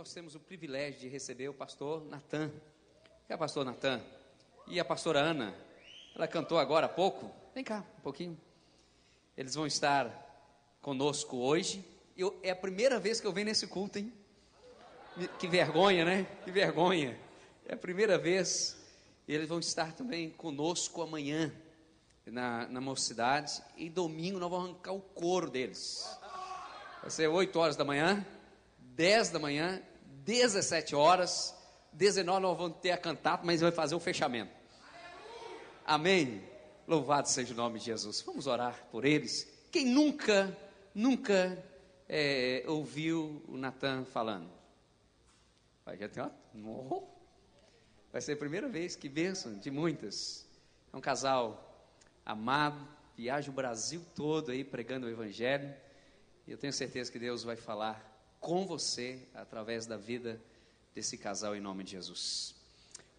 nós temos o privilégio de receber o pastor Natan. É o pastor Natan? E a pastora Ana? Ela cantou agora há pouco. Vem cá, um pouquinho. Eles vão estar conosco hoje. Eu, é a primeira vez que eu venho nesse culto, hein? Que vergonha, né? Que vergonha. É a primeira vez. Eles vão estar também conosco amanhã na, na mocidade. E domingo nós vamos arrancar o couro deles. Vai ser 8 horas da manhã, 10 da manhã, 17 horas, 19 nós vamos ter a cantata, mas vai fazer o fechamento. Amém. Louvado seja o nome de Jesus. Vamos orar por eles. Quem nunca, nunca é, ouviu o Natan falando? Vai, já tem uma... Vai ser a primeira vez, que bênção, de muitas. É um casal amado, viaja o Brasil todo aí pregando o Evangelho. E eu tenho certeza que Deus vai falar com você através da vida desse casal em nome de Jesus.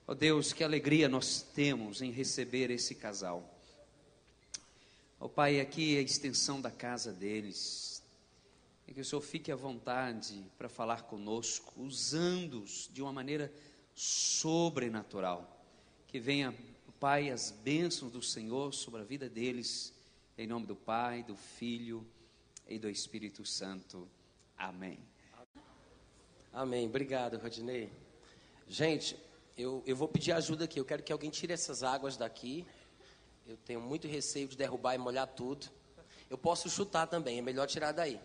Ó oh Deus, que alegria nós temos em receber esse casal. Ó oh Pai, aqui é a extensão da casa deles. E que o Senhor fique à vontade para falar conosco, usando-os de uma maneira sobrenatural. Que venha, Pai, as bênçãos do Senhor sobre a vida deles, em nome do Pai, do Filho e do Espírito Santo. Amém. Amém. Obrigado, Rodinei. Gente, eu, eu vou pedir ajuda aqui. Eu quero que alguém tire essas águas daqui. Eu tenho muito receio de derrubar e molhar tudo. Eu posso chutar também, é melhor tirar daí.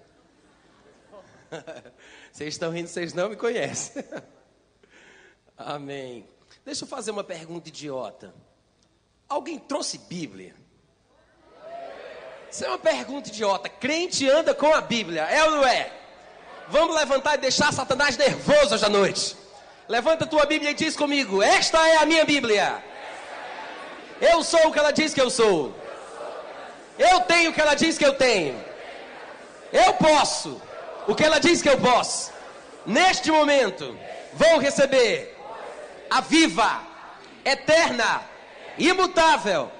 vocês estão rindo, vocês não me conhecem. Amém. Deixa eu fazer uma pergunta idiota. Alguém trouxe Bíblia? Isso é uma pergunta idiota. Crente anda com a Bíblia, é ou não é? Vamos levantar e deixar Satanás nervoso hoje à noite. Levanta a tua Bíblia e diz comigo: Esta é a minha Bíblia. Eu sou o que ela diz que eu sou. Eu tenho o que ela diz que eu tenho. Eu posso o que ela diz que eu posso. Neste momento, vou receber a viva, eterna, imutável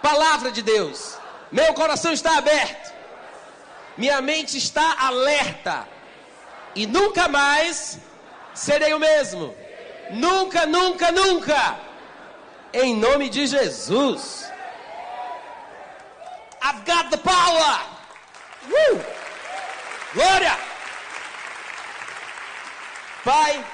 palavra de Deus. Meu coração está aberto. Minha mente está alerta e nunca mais serei o mesmo. Nunca, nunca, nunca. Em nome de Jesus. I've got the power. Glória. Pai,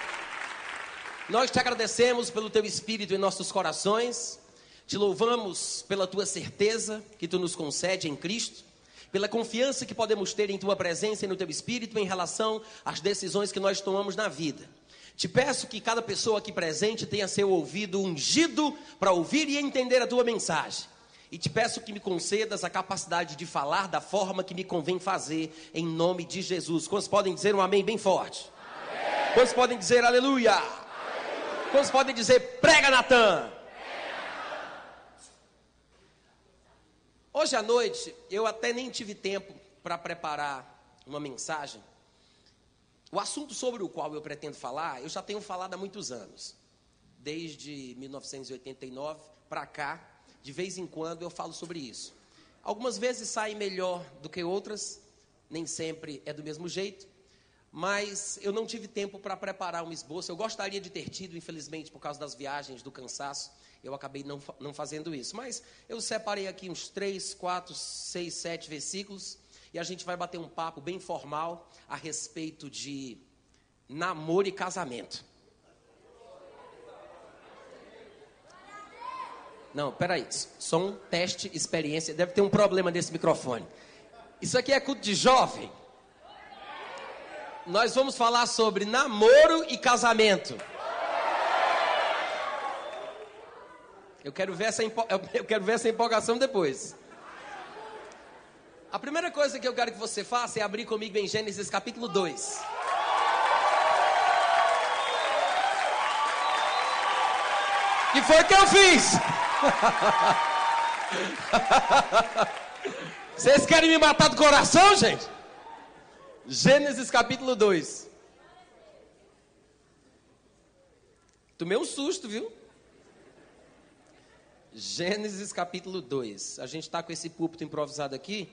nós te agradecemos pelo teu espírito em nossos corações. Te louvamos pela tua certeza que tu nos concede em Cristo pela confiança que podemos ter em tua presença e no teu espírito em relação às decisões que nós tomamos na vida. Te peço que cada pessoa aqui presente tenha seu ouvido ungido para ouvir e entender a tua mensagem. E te peço que me concedas a capacidade de falar da forma que me convém fazer, em nome de Jesus. Quantos podem dizer um amém bem forte? Amém. Quantos podem dizer aleluia? aleluia. Quantos podem dizer prega Natan? Hoje à noite, eu até nem tive tempo para preparar uma mensagem. O assunto sobre o qual eu pretendo falar, eu já tenho falado há muitos anos. Desde 1989 para cá, de vez em quando eu falo sobre isso. Algumas vezes sai melhor do que outras, nem sempre é do mesmo jeito, mas eu não tive tempo para preparar um esboço. Eu gostaria de ter tido, infelizmente, por causa das viagens, do cansaço eu acabei não, não fazendo isso. Mas eu separei aqui uns 3, 4, 6, 7 versículos e a gente vai bater um papo bem formal a respeito de namoro e casamento. Não, peraí. Som, teste, experiência. Deve ter um problema nesse microfone. Isso aqui é culto de jovem. Nós vamos falar sobre namoro e casamento. Eu quero ver essa, eu quero ver essa empolgação depois. A primeira coisa que eu quero que você faça é abrir comigo em Gênesis capítulo 2. Que foi que eu fiz? Vocês querem me matar do coração, gente? Gênesis capítulo 2. Tomei um susto, viu? Gênesis capítulo 2. A gente está com esse púlpito improvisado aqui.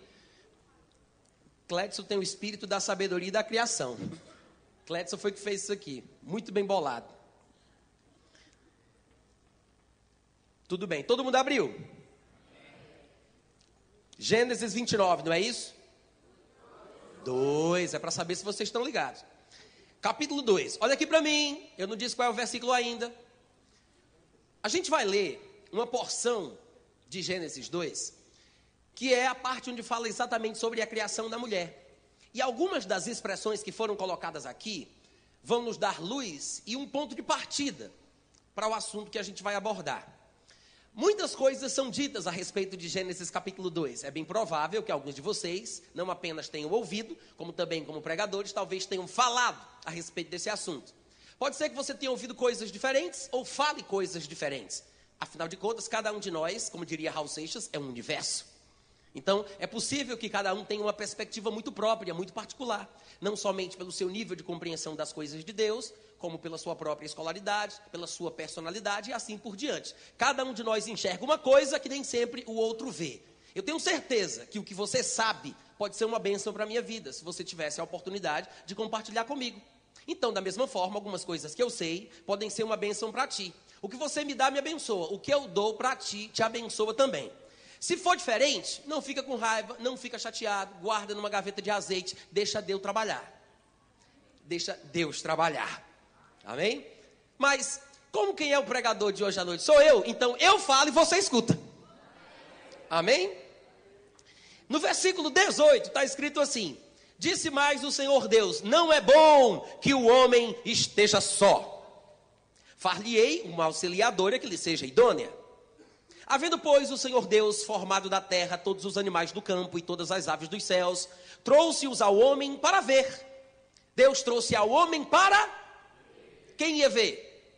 Clédson tem o espírito da sabedoria e da criação. Cledson foi que fez isso aqui. Muito bem bolado. Tudo bem. Todo mundo abriu? Gênesis 29, não é isso? 2. É para saber se vocês estão ligados. Capítulo 2. Olha aqui para mim. Eu não disse qual é o versículo ainda. A gente vai ler uma porção de Gênesis 2, que é a parte onde fala exatamente sobre a criação da mulher. E algumas das expressões que foram colocadas aqui vão nos dar luz e um ponto de partida para o assunto que a gente vai abordar. Muitas coisas são ditas a respeito de Gênesis capítulo 2. É bem provável que alguns de vocês não apenas tenham ouvido, como também como pregadores, talvez tenham falado a respeito desse assunto. Pode ser que você tenha ouvido coisas diferentes ou fale coisas diferentes. Afinal de contas, cada um de nós, como diria Raul Seixas, é um universo. Então, é possível que cada um tenha uma perspectiva muito própria, muito particular, não somente pelo seu nível de compreensão das coisas de Deus, como pela sua própria escolaridade, pela sua personalidade e assim por diante. Cada um de nós enxerga uma coisa que nem sempre o outro vê. Eu tenho certeza que o que você sabe pode ser uma bênção para a minha vida, se você tivesse a oportunidade de compartilhar comigo. Então, da mesma forma, algumas coisas que eu sei podem ser uma bênção para ti. O que você me dá me abençoa, o que eu dou para ti te abençoa também. Se for diferente, não fica com raiva, não fica chateado, guarda numa gaveta de azeite, deixa Deus trabalhar. Deixa Deus trabalhar. Amém? Mas, como quem é o pregador de hoje à noite? Sou eu, então eu falo e você escuta. Amém? No versículo 18 está escrito assim: Disse mais o Senhor Deus: Não é bom que o homem esteja só. Far-lhe-ei uma auxiliadora que lhe seja idônea. Havendo, pois, o Senhor Deus formado da terra todos os animais do campo e todas as aves dos céus, trouxe-os ao homem para ver. Deus trouxe ao homem para. Quem ia ver?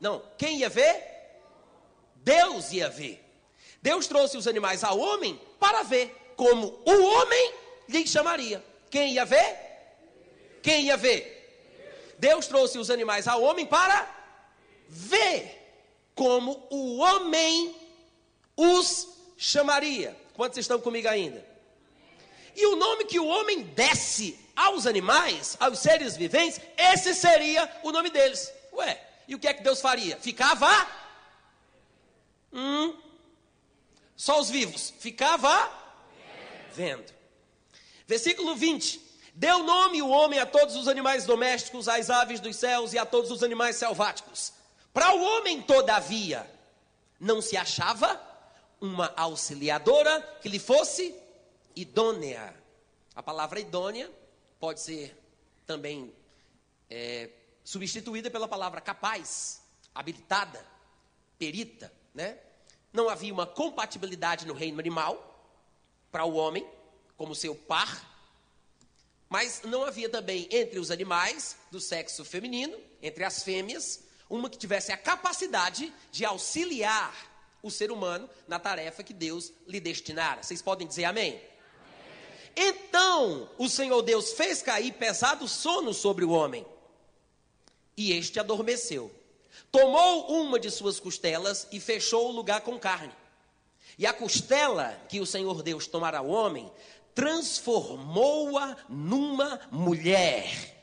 Não, quem ia ver? Deus ia ver. Deus trouxe os animais ao homem para ver, como o homem lhe chamaria. Quem ia ver? Quem ia ver? Deus trouxe os animais ao homem para ver como o homem os chamaria. Quantos estão comigo ainda? E o nome que o homem desse aos animais, aos seres viventes, esse seria o nome deles. Ué, e o que é que Deus faria? Ficava. Hum, só os vivos. Ficava vendo. Versículo 20. Deu nome o homem a todos os animais domésticos, às aves dos céus e a todos os animais selváticos. Para o homem, todavia, não se achava uma auxiliadora que lhe fosse idônea. A palavra idônea pode ser também é, substituída pela palavra capaz, habilitada, perita, né? Não havia uma compatibilidade no reino animal para o homem, como seu par, mas não havia também entre os animais do sexo feminino, entre as fêmeas, uma que tivesse a capacidade de auxiliar o ser humano na tarefa que Deus lhe destinara. Vocês podem dizer amém? Então o Senhor Deus fez cair pesado sono sobre o homem, e este adormeceu. Tomou uma de suas costelas e fechou o lugar com carne. E a costela que o Senhor Deus tomara ao homem, transformou-a numa mulher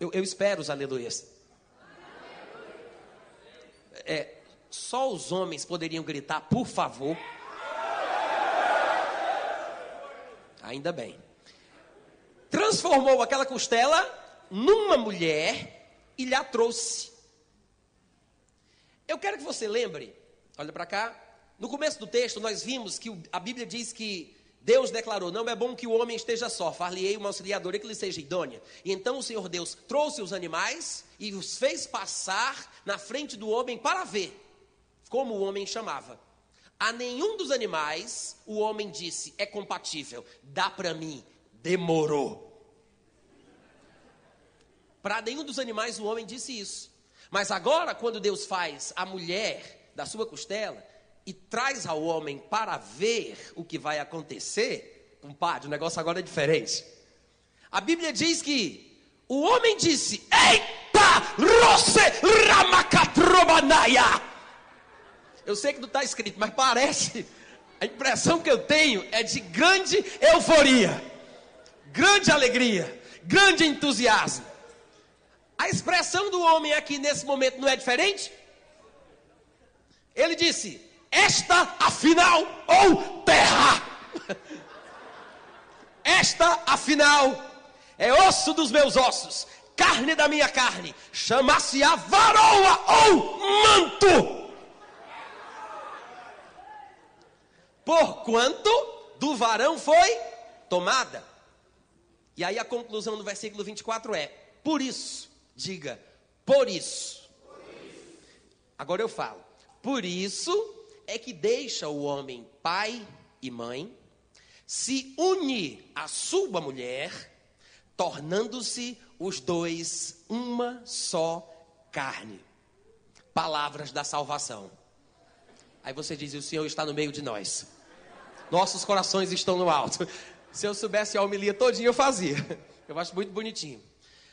eu, eu espero os aleluias. É, só os homens poderiam gritar, por favor. Ainda bem. Transformou aquela costela numa mulher e lhe a trouxe. Eu quero que você lembre, olha para cá. No começo do texto, nós vimos que a Bíblia diz que Deus declarou: Não é bom que o homem esteja só, far-lhe-ei uma auxiliadora que lhe seja idônea. E então o Senhor Deus trouxe os animais e os fez passar na frente do homem para ver como o homem chamava. A nenhum dos animais o homem disse: É compatível, dá para mim. Demorou. Para nenhum dos animais o homem disse isso. Mas agora, quando Deus faz a mulher da sua costela, e traz ao homem para ver o que vai acontecer, compadre, o negócio agora é diferente. A Bíblia diz que o homem disse: Eita, rosse ramacatrobanaya. Eu sei que não está escrito, mas parece. A impressão que eu tenho é de grande euforia, grande alegria. grande entusiasmo. A expressão do homem aqui nesse momento não é diferente? Ele disse: Esta afinal, ou terra, esta afinal é osso dos meus ossos, carne da minha carne, chama-se a varoa ou manto. Porquanto do varão foi tomada. E aí a conclusão do versículo 24 é: por isso, diga, por isso. Agora eu falo, por isso é que deixa o homem pai e mãe, se une à sua mulher, tornando-se os dois uma só carne. Palavras da salvação. Aí você diz: o Senhor está no meio de nós. Nossos corações estão no alto. Se eu soubesse a homilia todinha, eu fazia. Eu acho muito bonitinho.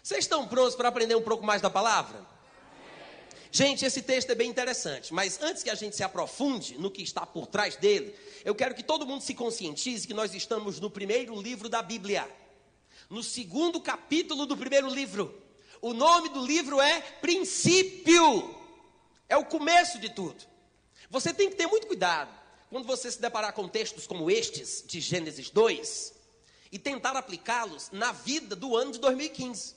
Vocês estão prontos para aprender um pouco mais da palavra? Gente, esse texto é bem interessante, mas antes que a gente se aprofunde no que está por trás dele, eu quero que todo mundo se conscientize que nós estamos no primeiro livro da Bíblia, no segundo capítulo do primeiro livro. O nome do livro é Princípio, é o começo de tudo. Você tem que ter muito cuidado quando você se deparar com textos como estes, de Gênesis 2, e tentar aplicá-los na vida do ano de 2015.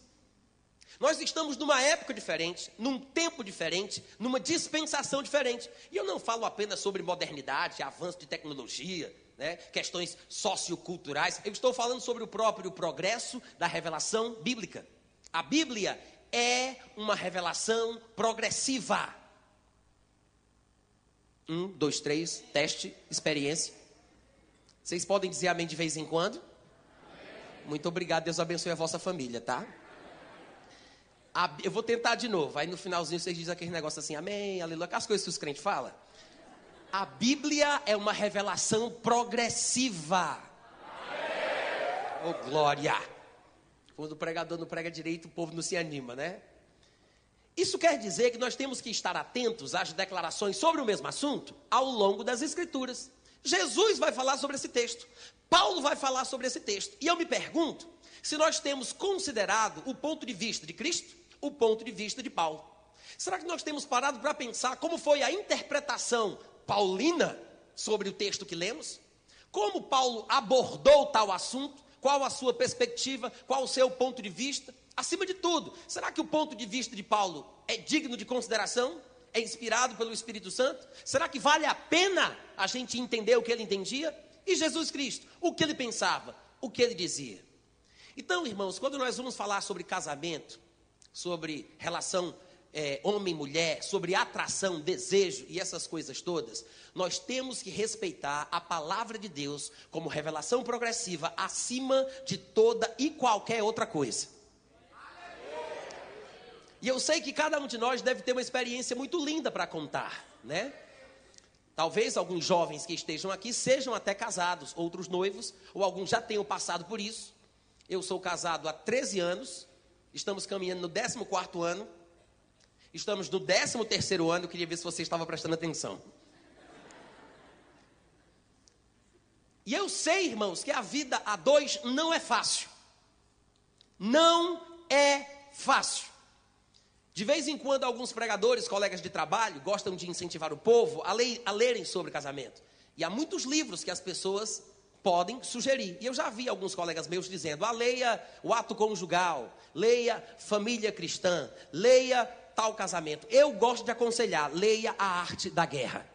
Nós estamos numa época diferente, num tempo diferente, numa dispensação diferente. E eu não falo apenas sobre modernidade, avanço de tecnologia, né, questões socioculturais. Eu estou falando sobre o próprio progresso da revelação bíblica. A Bíblia é uma revelação progressiva. Um, dois, três, teste, experiência. Vocês podem dizer amém de vez em quando? Muito obrigado, Deus abençoe a vossa família, tá? A, eu vou tentar de novo. Aí no finalzinho vocês dizem aquele negócio assim, amém, aleluia, as coisas que os crentes falam. A Bíblia é uma revelação progressiva. Oh, glória! Quando o pregador não prega direito, o povo não se anima, né? Isso quer dizer que nós temos que estar atentos às declarações sobre o mesmo assunto ao longo das Escrituras. Jesus vai falar sobre esse texto, Paulo vai falar sobre esse texto. E eu me pergunto se nós temos considerado o ponto de vista de Cristo, o ponto de vista de Paulo. Será que nós temos parado para pensar como foi a interpretação paulina sobre o texto que lemos? Como Paulo abordou tal assunto? Qual a sua perspectiva? Qual o seu ponto de vista? Acima de tudo, será que o ponto de vista de Paulo é digno de consideração? É inspirado pelo Espírito Santo? Será que vale a pena a gente entender o que ele entendia? E Jesus Cristo, o que ele pensava, o que ele dizia? Então, irmãos, quando nós vamos falar sobre casamento, sobre relação é, homem-mulher, sobre atração, desejo e essas coisas todas, nós temos que respeitar a palavra de Deus como revelação progressiva acima de toda e qualquer outra coisa. E eu sei que cada um de nós deve ter uma experiência muito linda para contar, né? Talvez alguns jovens que estejam aqui sejam até casados, outros noivos, ou alguns já tenham passado por isso. Eu sou casado há 13 anos, estamos caminhando no 14 ano, estamos no 13 ano, eu queria ver se você estava prestando atenção. E eu sei, irmãos, que a vida a dois não é fácil. Não é fácil. De vez em quando, alguns pregadores, colegas de trabalho, gostam de incentivar o povo a, a lerem sobre casamento. E há muitos livros que as pessoas podem sugerir. E eu já vi alguns colegas meus dizendo: ah, leia o ato conjugal, leia família cristã, leia tal casamento. Eu gosto de aconselhar: leia a arte da guerra.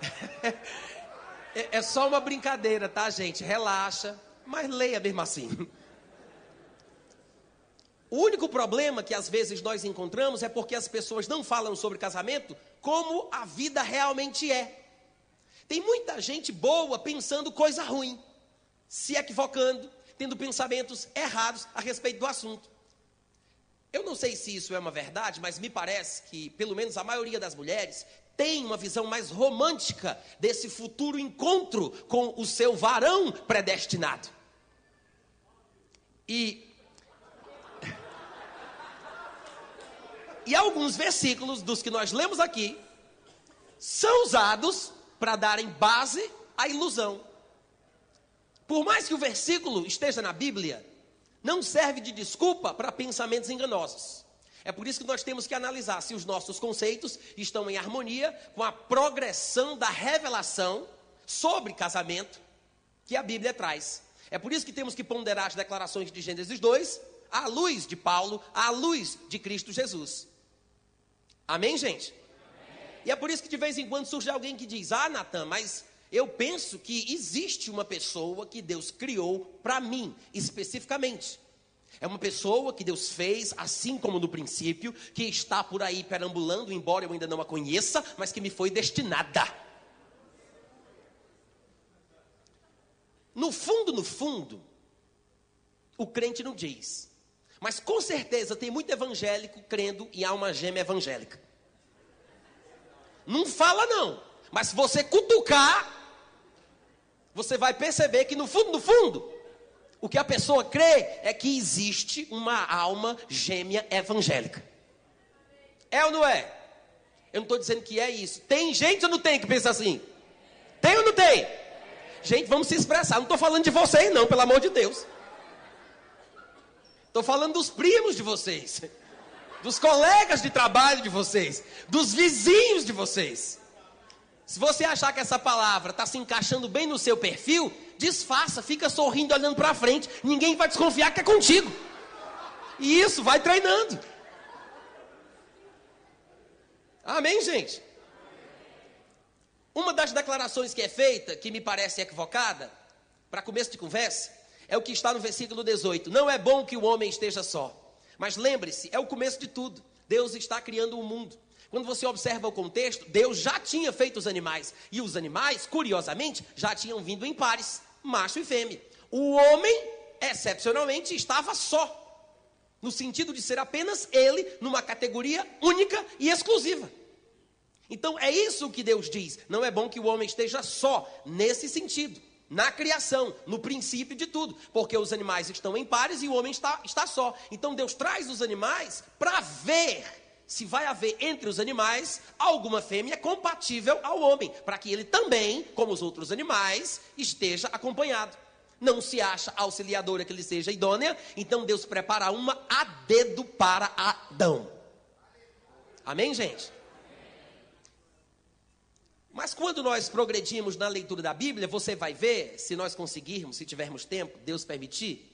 é, é só uma brincadeira, tá, gente? Relaxa, mas leia mesmo assim. O único problema que às vezes nós encontramos é porque as pessoas não falam sobre casamento como a vida realmente é. Tem muita gente boa pensando coisa ruim, se equivocando, tendo pensamentos errados a respeito do assunto. Eu não sei se isso é uma verdade, mas me parece que, pelo menos a maioria das mulheres, tem uma visão mais romântica desse futuro encontro com o seu varão predestinado. E E alguns versículos dos que nós lemos aqui são usados para darem base à ilusão. Por mais que o versículo esteja na Bíblia, não serve de desculpa para pensamentos enganosos. É por isso que nós temos que analisar se os nossos conceitos estão em harmonia com a progressão da revelação sobre casamento que a Bíblia traz. É por isso que temos que ponderar as declarações de Gênesis 2 à luz de Paulo, à luz de Cristo Jesus. Amém, gente? E é por isso que de vez em quando surge alguém que diz: Ah, Natan, mas eu penso que existe uma pessoa que Deus criou para mim, especificamente. É uma pessoa que Deus fez, assim como no princípio, que está por aí perambulando, embora eu ainda não a conheça, mas que me foi destinada. No fundo, no fundo, o crente não diz. Mas com certeza tem muito evangélico crendo em alma gêmea evangélica. Não fala não. Mas se você cutucar, você vai perceber que no fundo, no fundo, o que a pessoa crê é que existe uma alma gêmea evangélica. É ou não é? Eu não estou dizendo que é isso. Tem gente ou não tem que pensa assim? Tem ou não tem? Gente, vamos se expressar. Não estou falando de vocês, não, pelo amor de Deus. Estou falando dos primos de vocês, dos colegas de trabalho de vocês, dos vizinhos de vocês. Se você achar que essa palavra está se encaixando bem no seu perfil, disfarça, fica sorrindo, olhando para frente. Ninguém vai desconfiar que é contigo. E isso, vai treinando. Amém, gente? Uma das declarações que é feita, que me parece equivocada, para começo de conversa, é o que está no versículo 18. Não é bom que o homem esteja só. Mas lembre-se, é o começo de tudo. Deus está criando o um mundo. Quando você observa o contexto, Deus já tinha feito os animais. E os animais, curiosamente, já tinham vindo em pares, macho e fêmea. O homem, excepcionalmente, estava só. No sentido de ser apenas ele, numa categoria única e exclusiva. Então é isso que Deus diz. Não é bom que o homem esteja só, nesse sentido. Na criação, no princípio de tudo. Porque os animais estão em pares e o homem está, está só. Então Deus traz os animais para ver se vai haver entre os animais alguma fêmea compatível ao homem, para que ele também, como os outros animais, esteja acompanhado. Não se acha auxiliadora que ele seja idônea, então Deus prepara uma a dedo para Adão. Amém, gente? Mas quando nós progredimos na leitura da Bíblia, você vai ver, se nós conseguirmos, se tivermos tempo, Deus permitir,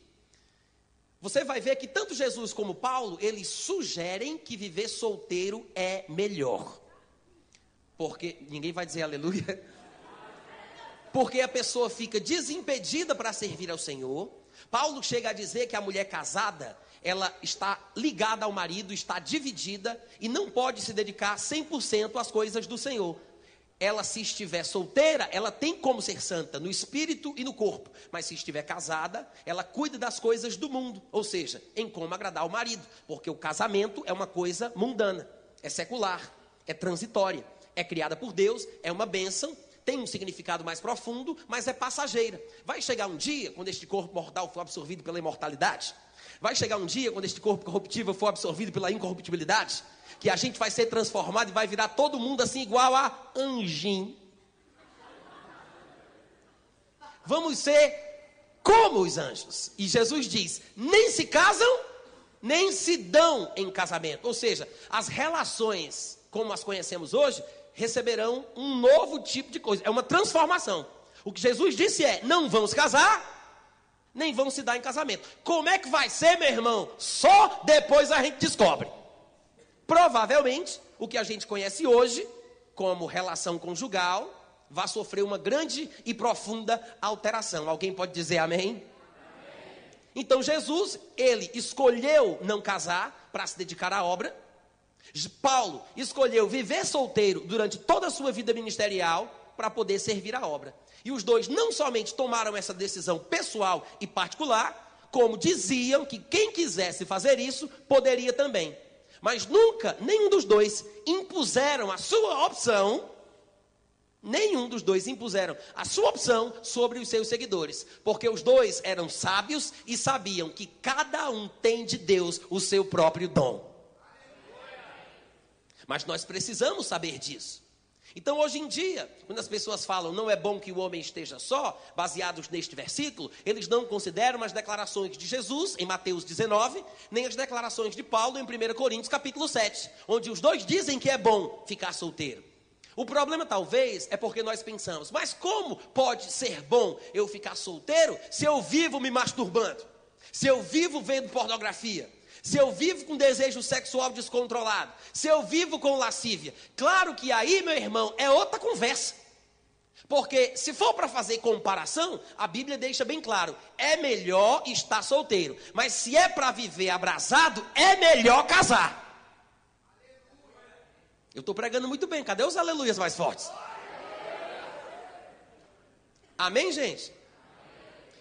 você vai ver que tanto Jesus como Paulo, eles sugerem que viver solteiro é melhor. Porque ninguém vai dizer aleluia. Porque a pessoa fica desimpedida para servir ao Senhor. Paulo chega a dizer que a mulher casada, ela está ligada ao marido, está dividida e não pode se dedicar 100% às coisas do Senhor ela se estiver solteira, ela tem como ser santa no espírito e no corpo, mas se estiver casada, ela cuida das coisas do mundo, ou seja, em como agradar o marido, porque o casamento é uma coisa mundana, é secular, é transitória, é criada por Deus, é uma bênção, tem um significado mais profundo, mas é passageira. Vai chegar um dia, quando este corpo mortal for absorvido pela imortalidade, vai chegar um dia, quando este corpo corruptível for absorvido pela incorruptibilidade, que a gente vai ser transformado e vai virar todo mundo assim igual a anjinho. Vamos ser como os anjos. E Jesus diz: nem se casam, nem se dão em casamento. Ou seja, as relações como as conhecemos hoje receberão um novo tipo de coisa. É uma transformação. O que Jesus disse é: não se casar, nem vão se dar em casamento. Como é que vai ser, meu irmão? Só depois a gente descobre. Provavelmente, o que a gente conhece hoje como relação conjugal vai sofrer uma grande e profunda alteração. Alguém pode dizer amém? amém. Então Jesus, ele escolheu não casar para se dedicar à obra. Paulo escolheu viver solteiro durante toda a sua vida ministerial para poder servir a obra. E os dois não somente tomaram essa decisão pessoal e particular, como diziam que quem quisesse fazer isso poderia também. Mas nunca, nenhum dos dois impuseram a sua opção, nenhum dos dois impuseram a sua opção sobre os seus seguidores, porque os dois eram sábios e sabiam que cada um tem de Deus o seu próprio dom. Mas nós precisamos saber disso. Então, hoje em dia, quando as pessoas falam não é bom que o homem esteja só, baseados neste versículo, eles não consideram as declarações de Jesus em Mateus 19, nem as declarações de Paulo em 1 Coríntios capítulo 7, onde os dois dizem que é bom ficar solteiro. O problema talvez é porque nós pensamos, mas como pode ser bom eu ficar solteiro se eu vivo me masturbando? Se eu vivo vendo pornografia? Se eu vivo com desejo sexual descontrolado, se eu vivo com lascívia. Claro que aí, meu irmão, é outra conversa. Porque se for para fazer comparação, a Bíblia deixa bem claro: é melhor estar solteiro. Mas se é para viver abrasado, é melhor casar. Eu estou pregando muito bem, cadê os aleluias mais fortes? Amém, gente?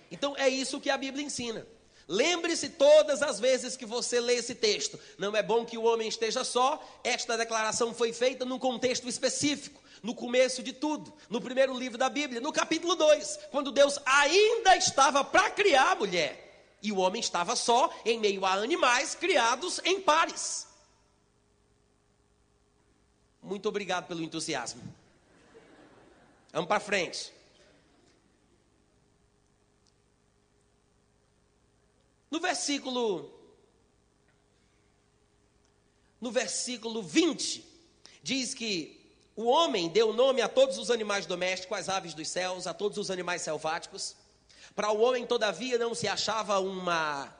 Então é isso que a Bíblia ensina. Lembre-se todas as vezes que você lê esse texto. Não é bom que o homem esteja só. Esta declaração foi feita num contexto específico, no começo de tudo, no primeiro livro da Bíblia, no capítulo 2, quando Deus ainda estava para criar a mulher. E o homem estava só em meio a animais criados em pares. Muito obrigado pelo entusiasmo. Vamos para frente. No versículo no versículo 20 diz que o homem deu nome a todos os animais domésticos, às aves dos céus, a todos os animais selváticos. Para o homem, todavia, não se achava uma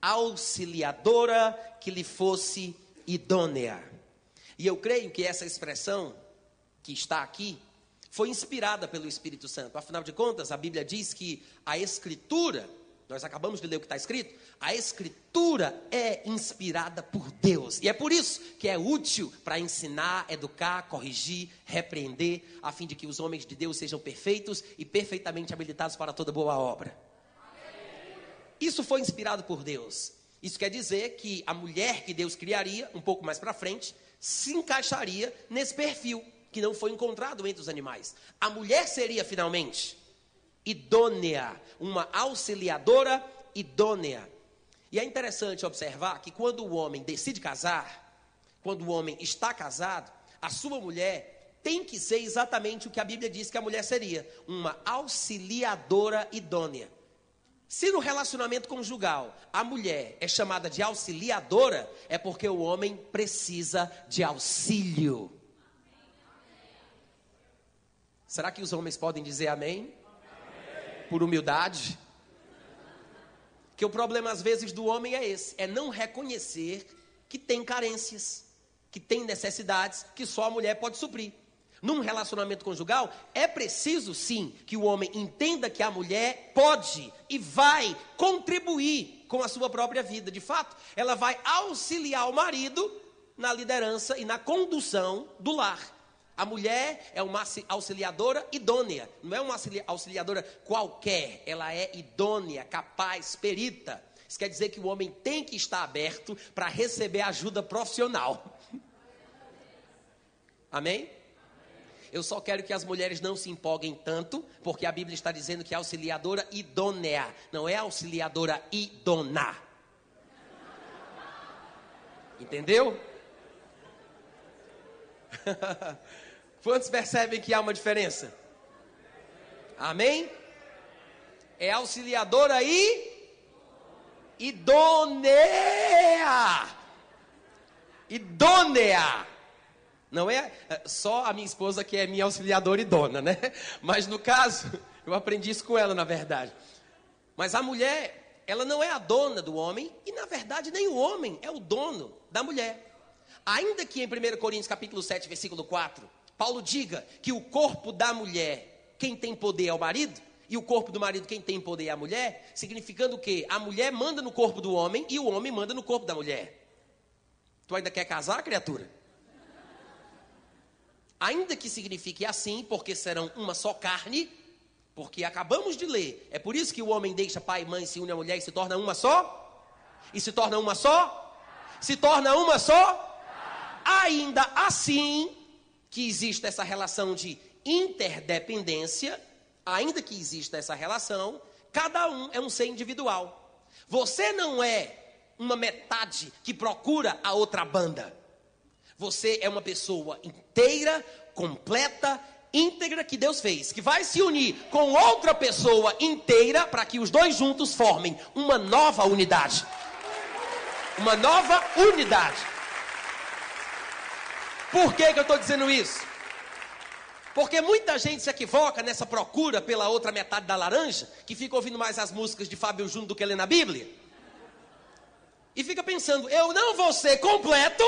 auxiliadora que lhe fosse idônea. E eu creio que essa expressão que está aqui foi inspirada pelo Espírito Santo. Afinal de contas, a Bíblia diz que a Escritura nós acabamos de ler o que está escrito. A Escritura é inspirada por Deus. E é por isso que é útil para ensinar, educar, corrigir, repreender, a fim de que os homens de Deus sejam perfeitos e perfeitamente habilitados para toda boa obra. Isso foi inspirado por Deus. Isso quer dizer que a mulher que Deus criaria, um pouco mais para frente, se encaixaria nesse perfil que não foi encontrado entre os animais. A mulher seria finalmente idônea, uma auxiliadora idônea. E é interessante observar que quando o homem decide casar, quando o homem está casado, a sua mulher tem que ser exatamente o que a Bíblia diz que a mulher seria: uma auxiliadora idônea. Se no relacionamento conjugal a mulher é chamada de auxiliadora, é porque o homem precisa de auxílio. Será que os homens podem dizer amém? Por humildade. Que o problema às vezes do homem é esse, é não reconhecer que tem carências, que tem necessidades que só a mulher pode suprir. Num relacionamento conjugal, é preciso sim que o homem entenda que a mulher pode e vai contribuir com a sua própria vida. De fato, ela vai auxiliar o marido na liderança e na condução do lar. A mulher é uma auxiliadora idônea, não é uma auxiliadora qualquer, ela é idônea, capaz, perita. Isso quer dizer que o homem tem que estar aberto para receber ajuda profissional. Amém? Eu só quero que as mulheres não se empolguem tanto, porque a Bíblia está dizendo que é auxiliadora idônea, não é auxiliadora idona. Entendeu? Quantos percebem que há uma diferença? Amém? É auxiliadora e idônea. Idônea. Não é, é só a minha esposa que é minha auxiliadora e dona, né? Mas no caso, eu aprendi isso com ela, na verdade. Mas a mulher, ela não é a dona do homem e na verdade nem o homem é o dono da mulher. Ainda que em 1 Coríntios capítulo 7, versículo 4, Paulo diga que o corpo da mulher, quem tem poder é o marido, e o corpo do marido, quem tem poder é a mulher, significando que a mulher manda no corpo do homem e o homem manda no corpo da mulher. Tu ainda quer casar, criatura? Ainda que signifique assim, porque serão uma só carne, porque acabamos de ler, é por isso que o homem deixa pai e mãe, se une à mulher e se torna uma só? E se torna uma só? Se torna uma só? Ainda assim, que exista essa relação de interdependência, ainda que exista essa relação, cada um é um ser individual. Você não é uma metade que procura a outra banda. Você é uma pessoa inteira, completa, íntegra que Deus fez, que vai se unir com outra pessoa inteira para que os dois juntos formem uma nova unidade. Uma nova unidade. Por que, que eu estou dizendo isso? Porque muita gente se equivoca nessa procura pela outra metade da laranja, que fica ouvindo mais as músicas de Fábio Júnior do que lê na Bíblia. E fica pensando, eu não vou ser completo,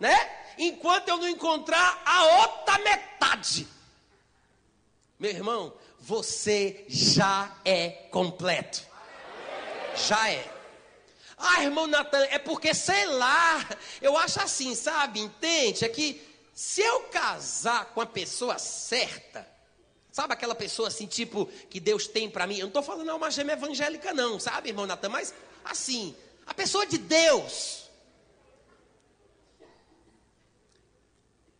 né? Enquanto eu não encontrar a outra metade. Meu irmão, você já é completo. Já é. Ah, irmão Natan, é porque, sei lá, eu acho assim, sabe? Entende? É que se eu casar com a pessoa certa, sabe aquela pessoa assim, tipo, que Deus tem para mim? Eu não estou falando uma gêmea evangélica, não, sabe, irmão Natan? Mas, assim, a pessoa de Deus.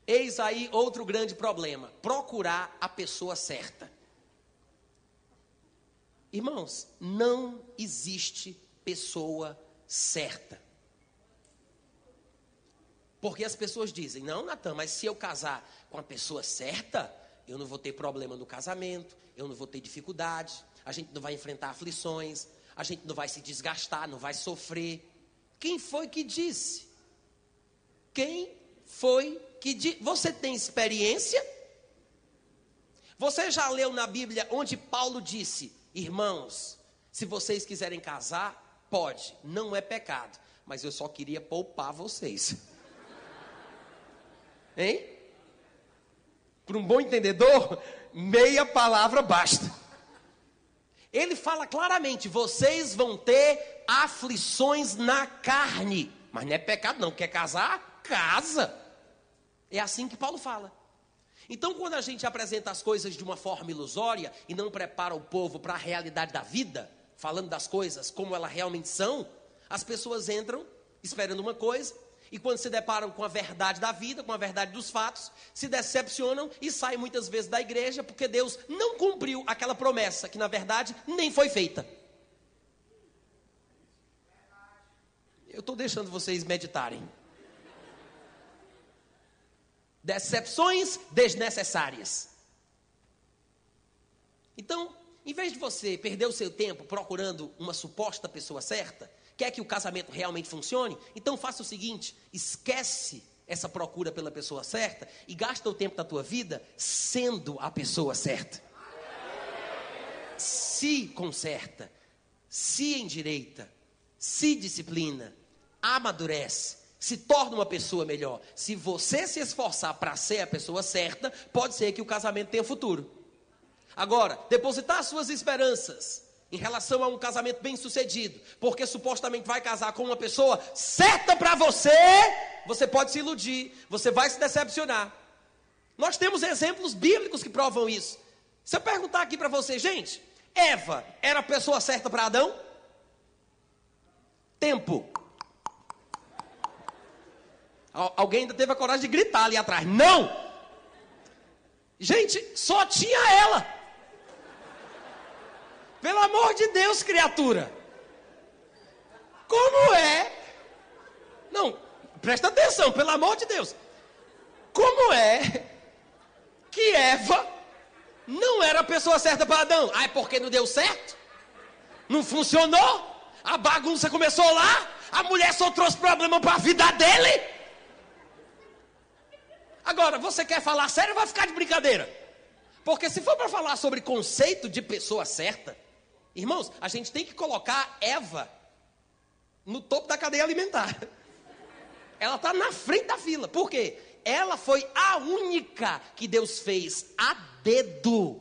Eis aí outro grande problema: procurar a pessoa certa. Irmãos, não existe pessoa certa. Porque as pessoas dizem: não, Natan, mas se eu casar com a pessoa certa, eu não vou ter problema no casamento, eu não vou ter dificuldade, a gente não vai enfrentar aflições, a gente não vai se desgastar, não vai sofrer. Quem foi que disse? Quem foi que disse? Você tem experiência? Você já leu na Bíblia onde Paulo disse: Irmãos, se vocês quiserem casar, pode, não é pecado, mas eu só queria poupar vocês. Hein? Para um bom entendedor, meia palavra basta. Ele fala claramente: vocês vão ter aflições na carne. Mas não é pecado, não. Quer casar? Casa. É assim que Paulo fala. Então, quando a gente apresenta as coisas de uma forma ilusória e não prepara o povo para a realidade da vida, falando das coisas como elas realmente são, as pessoas entram esperando uma coisa e quando se deparam com a verdade da vida, com a verdade dos fatos, se decepcionam e saem muitas vezes da igreja porque Deus não cumpriu aquela promessa que na verdade nem foi feita. Eu estou deixando vocês meditarem. Decepções desnecessárias. Então, em vez de você perder o seu tempo procurando uma suposta pessoa certa, Quer que o casamento realmente funcione? Então faça o seguinte: esquece essa procura pela pessoa certa e gasta o tempo da tua vida sendo a pessoa certa. Se conserta, se endireita, se disciplina, amadurece, se torna uma pessoa melhor. Se você se esforçar para ser a pessoa certa, pode ser que o casamento tenha futuro. Agora, depositar suas esperanças em relação a um casamento bem sucedido, porque supostamente vai casar com uma pessoa certa para você, você pode se iludir, você vai se decepcionar. Nós temos exemplos bíblicos que provam isso. Se eu perguntar aqui para você, gente, Eva era a pessoa certa para Adão? Tempo. Alguém ainda teve a coragem de gritar ali atrás. Não! Gente, só tinha ela. Pelo amor de Deus, criatura. Como é? Não, presta atenção, pelo amor de Deus. Como é que Eva não era a pessoa certa para Adão? Ah, é porque não deu certo? Não funcionou? A bagunça começou lá? A mulher só trouxe problema para a vida dele? Agora, você quer falar sério ou vai ficar de brincadeira? Porque se for para falar sobre conceito de pessoa certa, Irmãos, a gente tem que colocar Eva no topo da cadeia alimentar. Ela está na frente da fila. Por quê? Ela foi a única que Deus fez a dedo,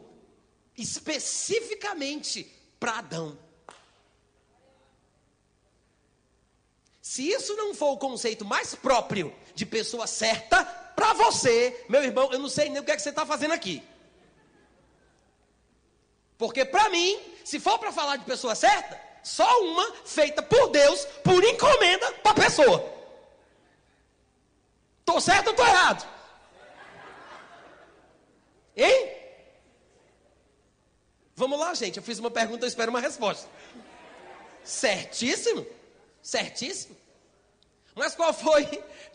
especificamente para Adão. Se isso não for o conceito mais próprio de pessoa certa, para você, meu irmão, eu não sei nem o que, é que você está fazendo aqui. Porque para mim, se for para falar de pessoa certa, só uma feita por Deus, por encomenda para a pessoa. Estou certo ou estou errado? Hein? Vamos lá, gente. Eu fiz uma pergunta, eu espero uma resposta. Certíssimo? Certíssimo? Mas qual foi,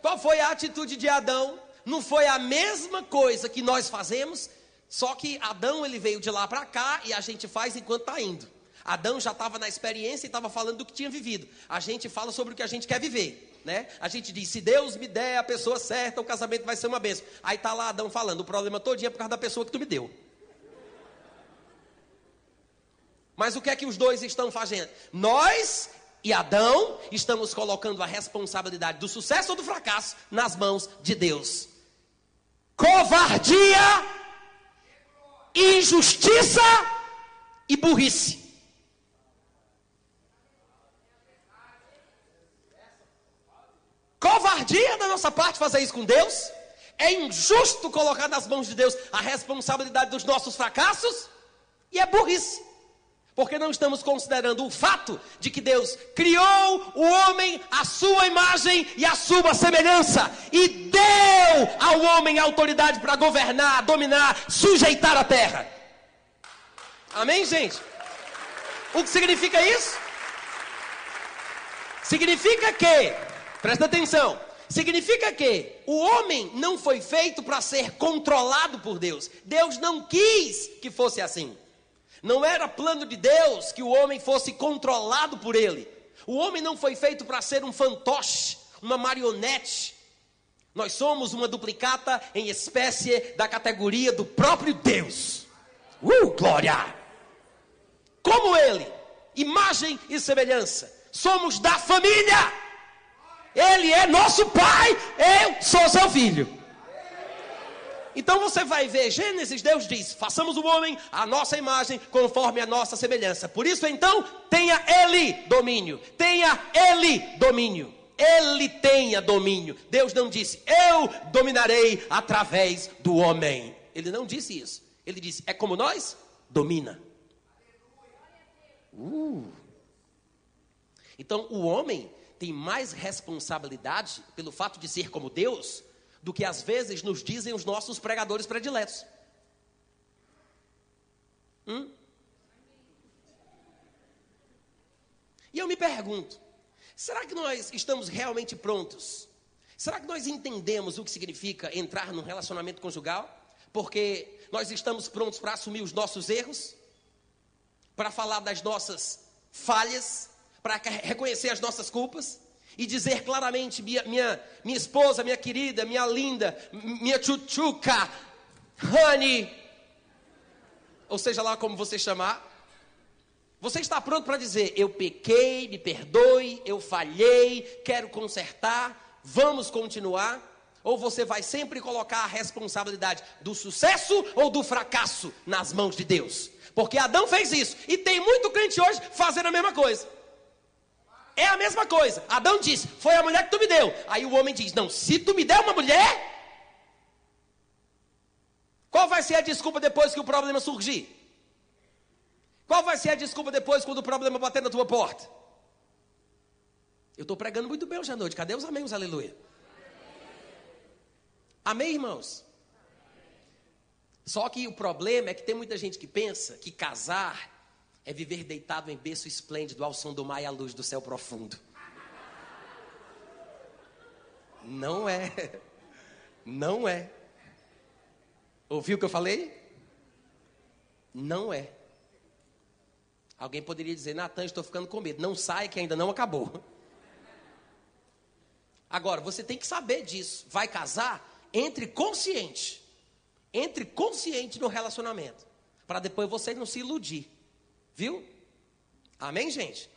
qual foi a atitude de Adão Não foi a mesma coisa que nós fazemos, só que Adão ele veio de lá para cá e a gente faz enquanto está indo. Adão já estava na experiência e estava falando do que tinha vivido. A gente fala sobre o que a gente quer viver. Né? A gente diz, se Deus me der a pessoa certa, o casamento vai ser uma bênção. Aí está lá Adão falando, o problema todo é por causa da pessoa que tu me deu. Mas o que é que os dois estão fazendo? Nós e Adão estamos colocando a responsabilidade do sucesso ou do fracasso nas mãos de Deus. Covardia, injustiça e burrice. Covardia da nossa parte fazer isso com Deus. É injusto colocar nas mãos de Deus a responsabilidade dos nossos fracassos. E é burrice. Porque não estamos considerando o fato de que Deus criou o homem à sua imagem e à sua semelhança e deu ao homem autoridade para governar, dominar, sujeitar a terra. Amém, gente? O que significa isso? Significa que, presta atenção, significa que o homem não foi feito para ser controlado por Deus. Deus não quis que fosse assim. Não era plano de Deus que o homem fosse controlado por ele. O homem não foi feito para ser um fantoche, uma marionete. Nós somos uma duplicata em espécie da categoria do próprio Deus. Uh, glória! Como ele, imagem e semelhança. Somos da família. Ele é nosso pai, eu sou seu filho. Então você vai ver, Gênesis, Deus diz: façamos o homem a nossa imagem, conforme a nossa semelhança. Por isso, então, tenha ele domínio, tenha ele domínio. Ele tenha domínio. Deus não disse, eu dominarei através do homem. Ele não disse isso. Ele disse, é como nós? Domina. Uh. Então, o homem tem mais responsabilidade pelo fato de ser como Deus do que às vezes nos dizem os nossos pregadores prediletos. Hum? E eu me pergunto: será que nós estamos realmente prontos? Será que nós entendemos o que significa entrar num relacionamento conjugal? Porque nós estamos prontos para assumir os nossos erros, para falar das nossas falhas, para reconhecer as nossas culpas? E dizer claramente: minha, minha, minha esposa, minha querida, minha linda, minha chuchuca, honey, ou seja lá como você chamar, você está pronto para dizer: eu pequei, me perdoe, eu falhei, quero consertar, vamos continuar? Ou você vai sempre colocar a responsabilidade do sucesso ou do fracasso nas mãos de Deus? Porque Adão fez isso e tem muito crente hoje fazendo a mesma coisa. É a mesma coisa. Adão disse: Foi a mulher que tu me deu. Aí o homem diz: Não, se tu me der uma mulher, qual vai ser a desculpa depois que o problema surgir? Qual vai ser a desculpa depois quando o problema bater na tua porta? Eu estou pregando muito bem hoje à noite. Cadê os amém, os aleluia? Amém, irmãos? Só que o problema é que tem muita gente que pensa que casar é viver deitado em berço esplêndido ao som do mar e à luz do céu profundo. Não é. Não é. Ouviu o que eu falei? Não é. Alguém poderia dizer, Natan, estou ficando com medo. Não sai que ainda não acabou. Agora, você tem que saber disso. Vai casar? Entre consciente. Entre consciente no relacionamento. Para depois você não se iludir. Viu? Amém, gente?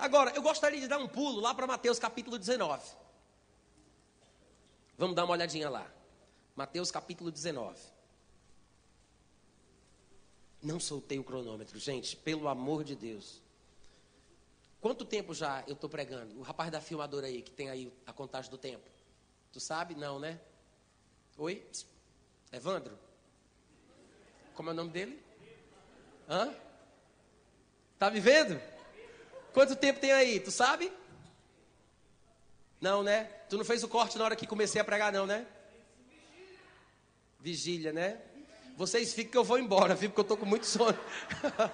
Agora, eu gostaria de dar um pulo lá para Mateus capítulo 19. Vamos dar uma olhadinha lá. Mateus capítulo 19. Não soltei o cronômetro, gente, pelo amor de Deus. Quanto tempo já eu estou pregando? O rapaz da filmadora aí, que tem aí a contagem do tempo. Tu sabe? Não, né? Oi? Evandro? Como é o nome dele? Hã? Tá vivendo? Quanto tempo tem aí? Tu sabe? Não, né? Tu não fez o corte na hora que comecei a pregar, não, né? Vigília, né? Vocês ficam que eu vou embora, viu? Porque eu tô com muito sono.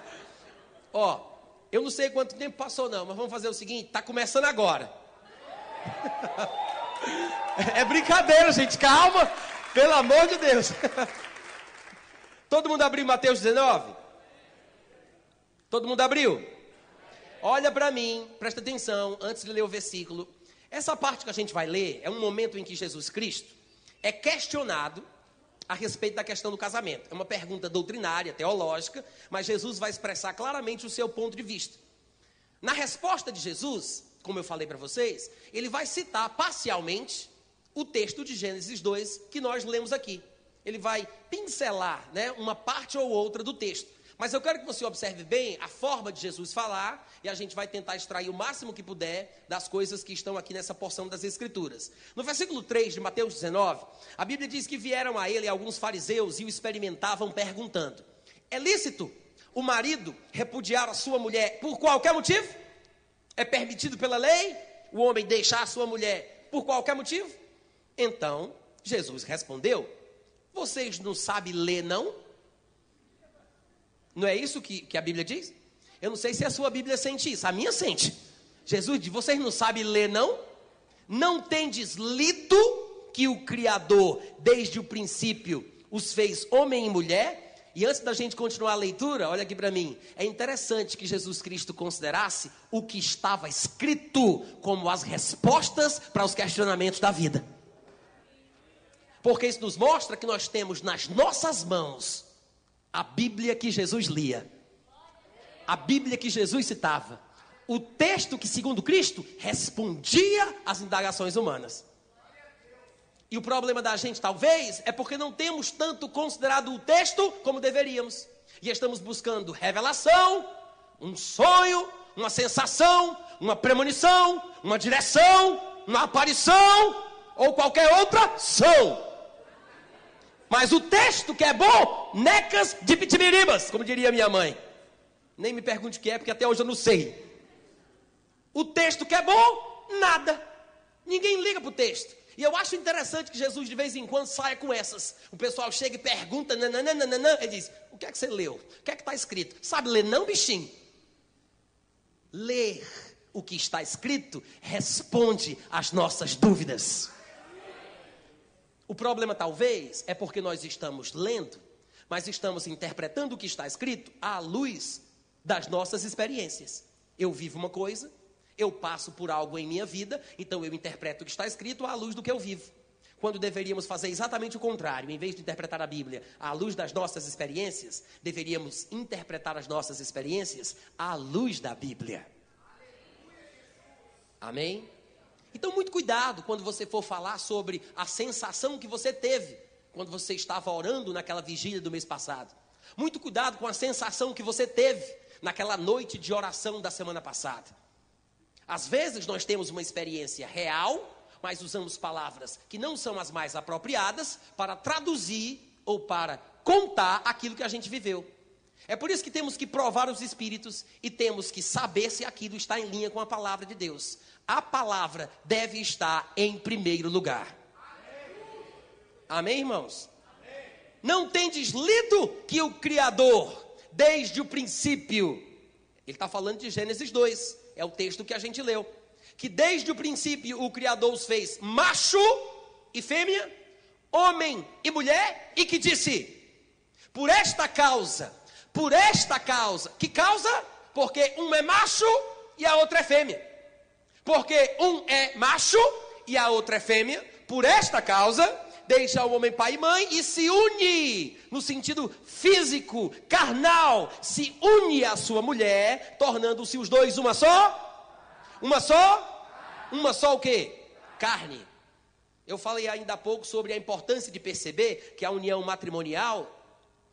Ó, eu não sei quanto tempo passou, não, mas vamos fazer o seguinte: tá começando agora. É brincadeira, gente, calma. Pelo amor de Deus. Todo mundo abriu Mateus 19? Todo mundo abriu? Olha para mim, presta atenção, antes de ler o versículo. Essa parte que a gente vai ler é um momento em que Jesus Cristo é questionado a respeito da questão do casamento. É uma pergunta doutrinária, teológica, mas Jesus vai expressar claramente o seu ponto de vista. Na resposta de Jesus, como eu falei para vocês, ele vai citar parcialmente o texto de Gênesis 2 que nós lemos aqui. Ele vai pincelar né, uma parte ou outra do texto. Mas eu quero que você observe bem a forma de Jesus falar e a gente vai tentar extrair o máximo que puder das coisas que estão aqui nessa porção das Escrituras. No versículo 3 de Mateus 19, a Bíblia diz que vieram a ele alguns fariseus e o experimentavam perguntando: É lícito o marido repudiar a sua mulher por qualquer motivo? É permitido pela lei o homem deixar a sua mulher por qualquer motivo? Então, Jesus respondeu: Vocês não sabem ler, não? Não é isso que, que a Bíblia diz? Eu não sei se a sua Bíblia sente isso, a minha sente. Jesus diz: Vocês não sabem ler, não? Não tendes lido que o Criador, desde o princípio, os fez homem e mulher? E antes da gente continuar a leitura, olha aqui para mim. É interessante que Jesus Cristo considerasse o que estava escrito como as respostas para os questionamentos da vida. Porque isso nos mostra que nós temos nas nossas mãos a Bíblia que Jesus lia, a Bíblia que Jesus citava, o texto que, segundo Cristo, respondia às indagações humanas. E o problema da gente, talvez, é porque não temos tanto considerado o texto como deveríamos. E estamos buscando revelação, um sonho, uma sensação, uma premonição, uma direção, uma aparição ou qualquer outra ação. Mas o texto que é bom, necas de pitibiribas, como diria minha mãe. Nem me pergunte o que é, porque até hoje eu não sei. O texto que é bom, nada. Ninguém liga para o texto. E eu acho interessante que Jesus de vez em quando saia com essas. O pessoal chega e pergunta, nananana, ele diz: O que é que você leu? O que é que está escrito? Sabe ler, não, bichinho? Ler o que está escrito responde às nossas dúvidas. O problema, talvez, é porque nós estamos lendo, mas estamos interpretando o que está escrito à luz das nossas experiências. Eu vivo uma coisa, eu passo por algo em minha vida, então eu interpreto o que está escrito à luz do que eu vivo. Quando deveríamos fazer exatamente o contrário, em vez de interpretar a Bíblia à luz das nossas experiências, deveríamos interpretar as nossas experiências à luz da Bíblia. Amém? Então, muito cuidado quando você for falar sobre a sensação que você teve quando você estava orando naquela vigília do mês passado. Muito cuidado com a sensação que você teve naquela noite de oração da semana passada. Às vezes nós temos uma experiência real, mas usamos palavras que não são as mais apropriadas para traduzir ou para contar aquilo que a gente viveu. É por isso que temos que provar os espíritos e temos que saber se aquilo está em linha com a palavra de Deus. A palavra deve estar em primeiro lugar. Amém, irmãos? Não tendes lido que o Criador, desde o princípio, ele está falando de Gênesis 2, é o texto que a gente leu. Que desde o princípio o Criador os fez macho e fêmea, homem e mulher, e que disse: por esta causa, por esta causa, que causa? Porque um é macho e a outra é fêmea. Porque um é macho e a outra é fêmea, por esta causa, deixa o homem pai e mãe e se une, no sentido físico, carnal, se une à sua mulher, tornando-se os dois uma só? Uma só? Uma só o quê? Carne. Eu falei ainda há pouco sobre a importância de perceber que a união matrimonial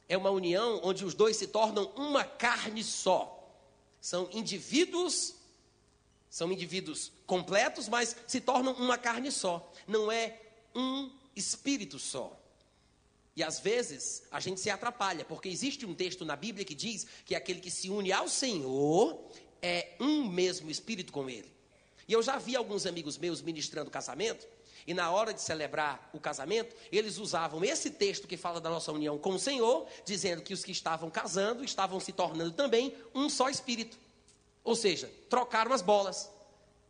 é uma união onde os dois se tornam uma carne só. São indivíduos, são indivíduos completos, mas se tornam uma carne só. Não é um espírito só. E às vezes a gente se atrapalha, porque existe um texto na Bíblia que diz que aquele que se une ao Senhor é um mesmo espírito com ele. E eu já vi alguns amigos meus ministrando casamento, e na hora de celebrar o casamento, eles usavam esse texto que fala da nossa união com o Senhor, dizendo que os que estavam casando estavam se tornando também um só espírito. Ou seja, trocaram as bolas.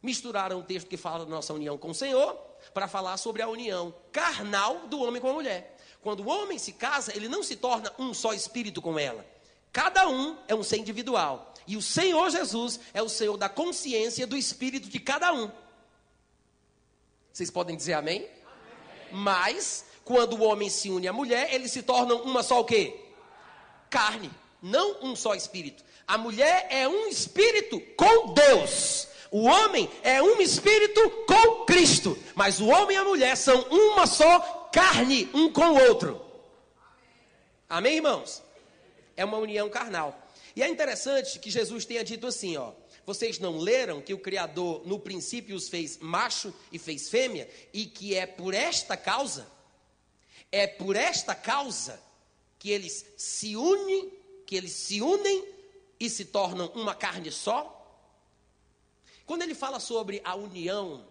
Misturaram o texto que fala da nossa união com o Senhor para falar sobre a união carnal do homem com a mulher. Quando o homem se casa, ele não se torna um só espírito com ela. Cada um é um ser individual. E o Senhor Jesus é o Senhor da consciência do espírito de cada um. Vocês podem dizer amém? amém? Mas, quando o homem se une à mulher, eles se tornam uma só o quê? Carne, não um só espírito. A mulher é um espírito com Deus. O homem é um espírito com Cristo. Mas o homem e a mulher são uma só carne um com o outro. Amém, irmãos? É uma união carnal. E é interessante que Jesus tenha dito assim, ó. Vocês não leram que o Criador no princípio os fez macho e fez fêmea e que é por esta causa, é por esta causa que eles se unem, que eles se unem e se tornam uma carne só? Quando ele fala sobre a união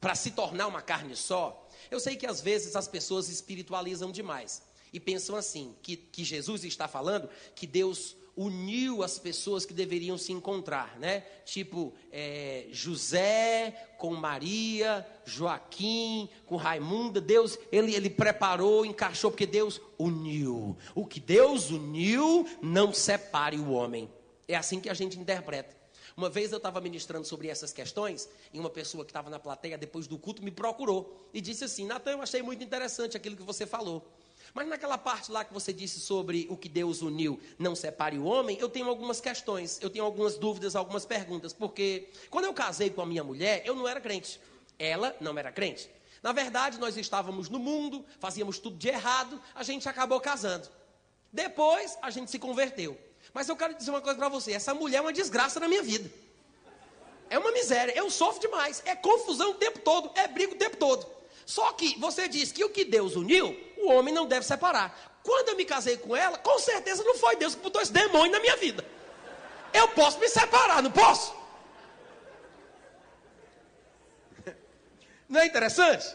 para se tornar uma carne só, eu sei que às vezes as pessoas espiritualizam demais e pensam assim: que, que Jesus está falando que Deus uniu as pessoas que deveriam se encontrar, né? Tipo é, José com Maria, Joaquim com Raimunda. Deus, ele, ele preparou, encaixou, porque Deus uniu. O que Deus uniu, não separe o homem. É assim que a gente interpreta. Uma vez eu estava ministrando sobre essas questões e uma pessoa que estava na plateia depois do culto me procurou e disse assim: Natan, eu achei muito interessante aquilo que você falou. Mas naquela parte lá que você disse sobre o que Deus uniu, não separe o homem, eu tenho algumas questões, eu tenho algumas dúvidas, algumas perguntas. Porque quando eu casei com a minha mulher, eu não era crente. Ela não era crente. Na verdade, nós estávamos no mundo, fazíamos tudo de errado, a gente acabou casando. Depois, a gente se converteu. Mas eu quero dizer uma coisa para você: essa mulher é uma desgraça na minha vida. É uma miséria. Eu sofro demais. É confusão o tempo todo. É briga o tempo todo. Só que você diz que o que Deus uniu, o homem não deve separar. Quando eu me casei com ela, com certeza não foi Deus que botou esse demônio na minha vida. Eu posso me separar, não posso? Não é interessante?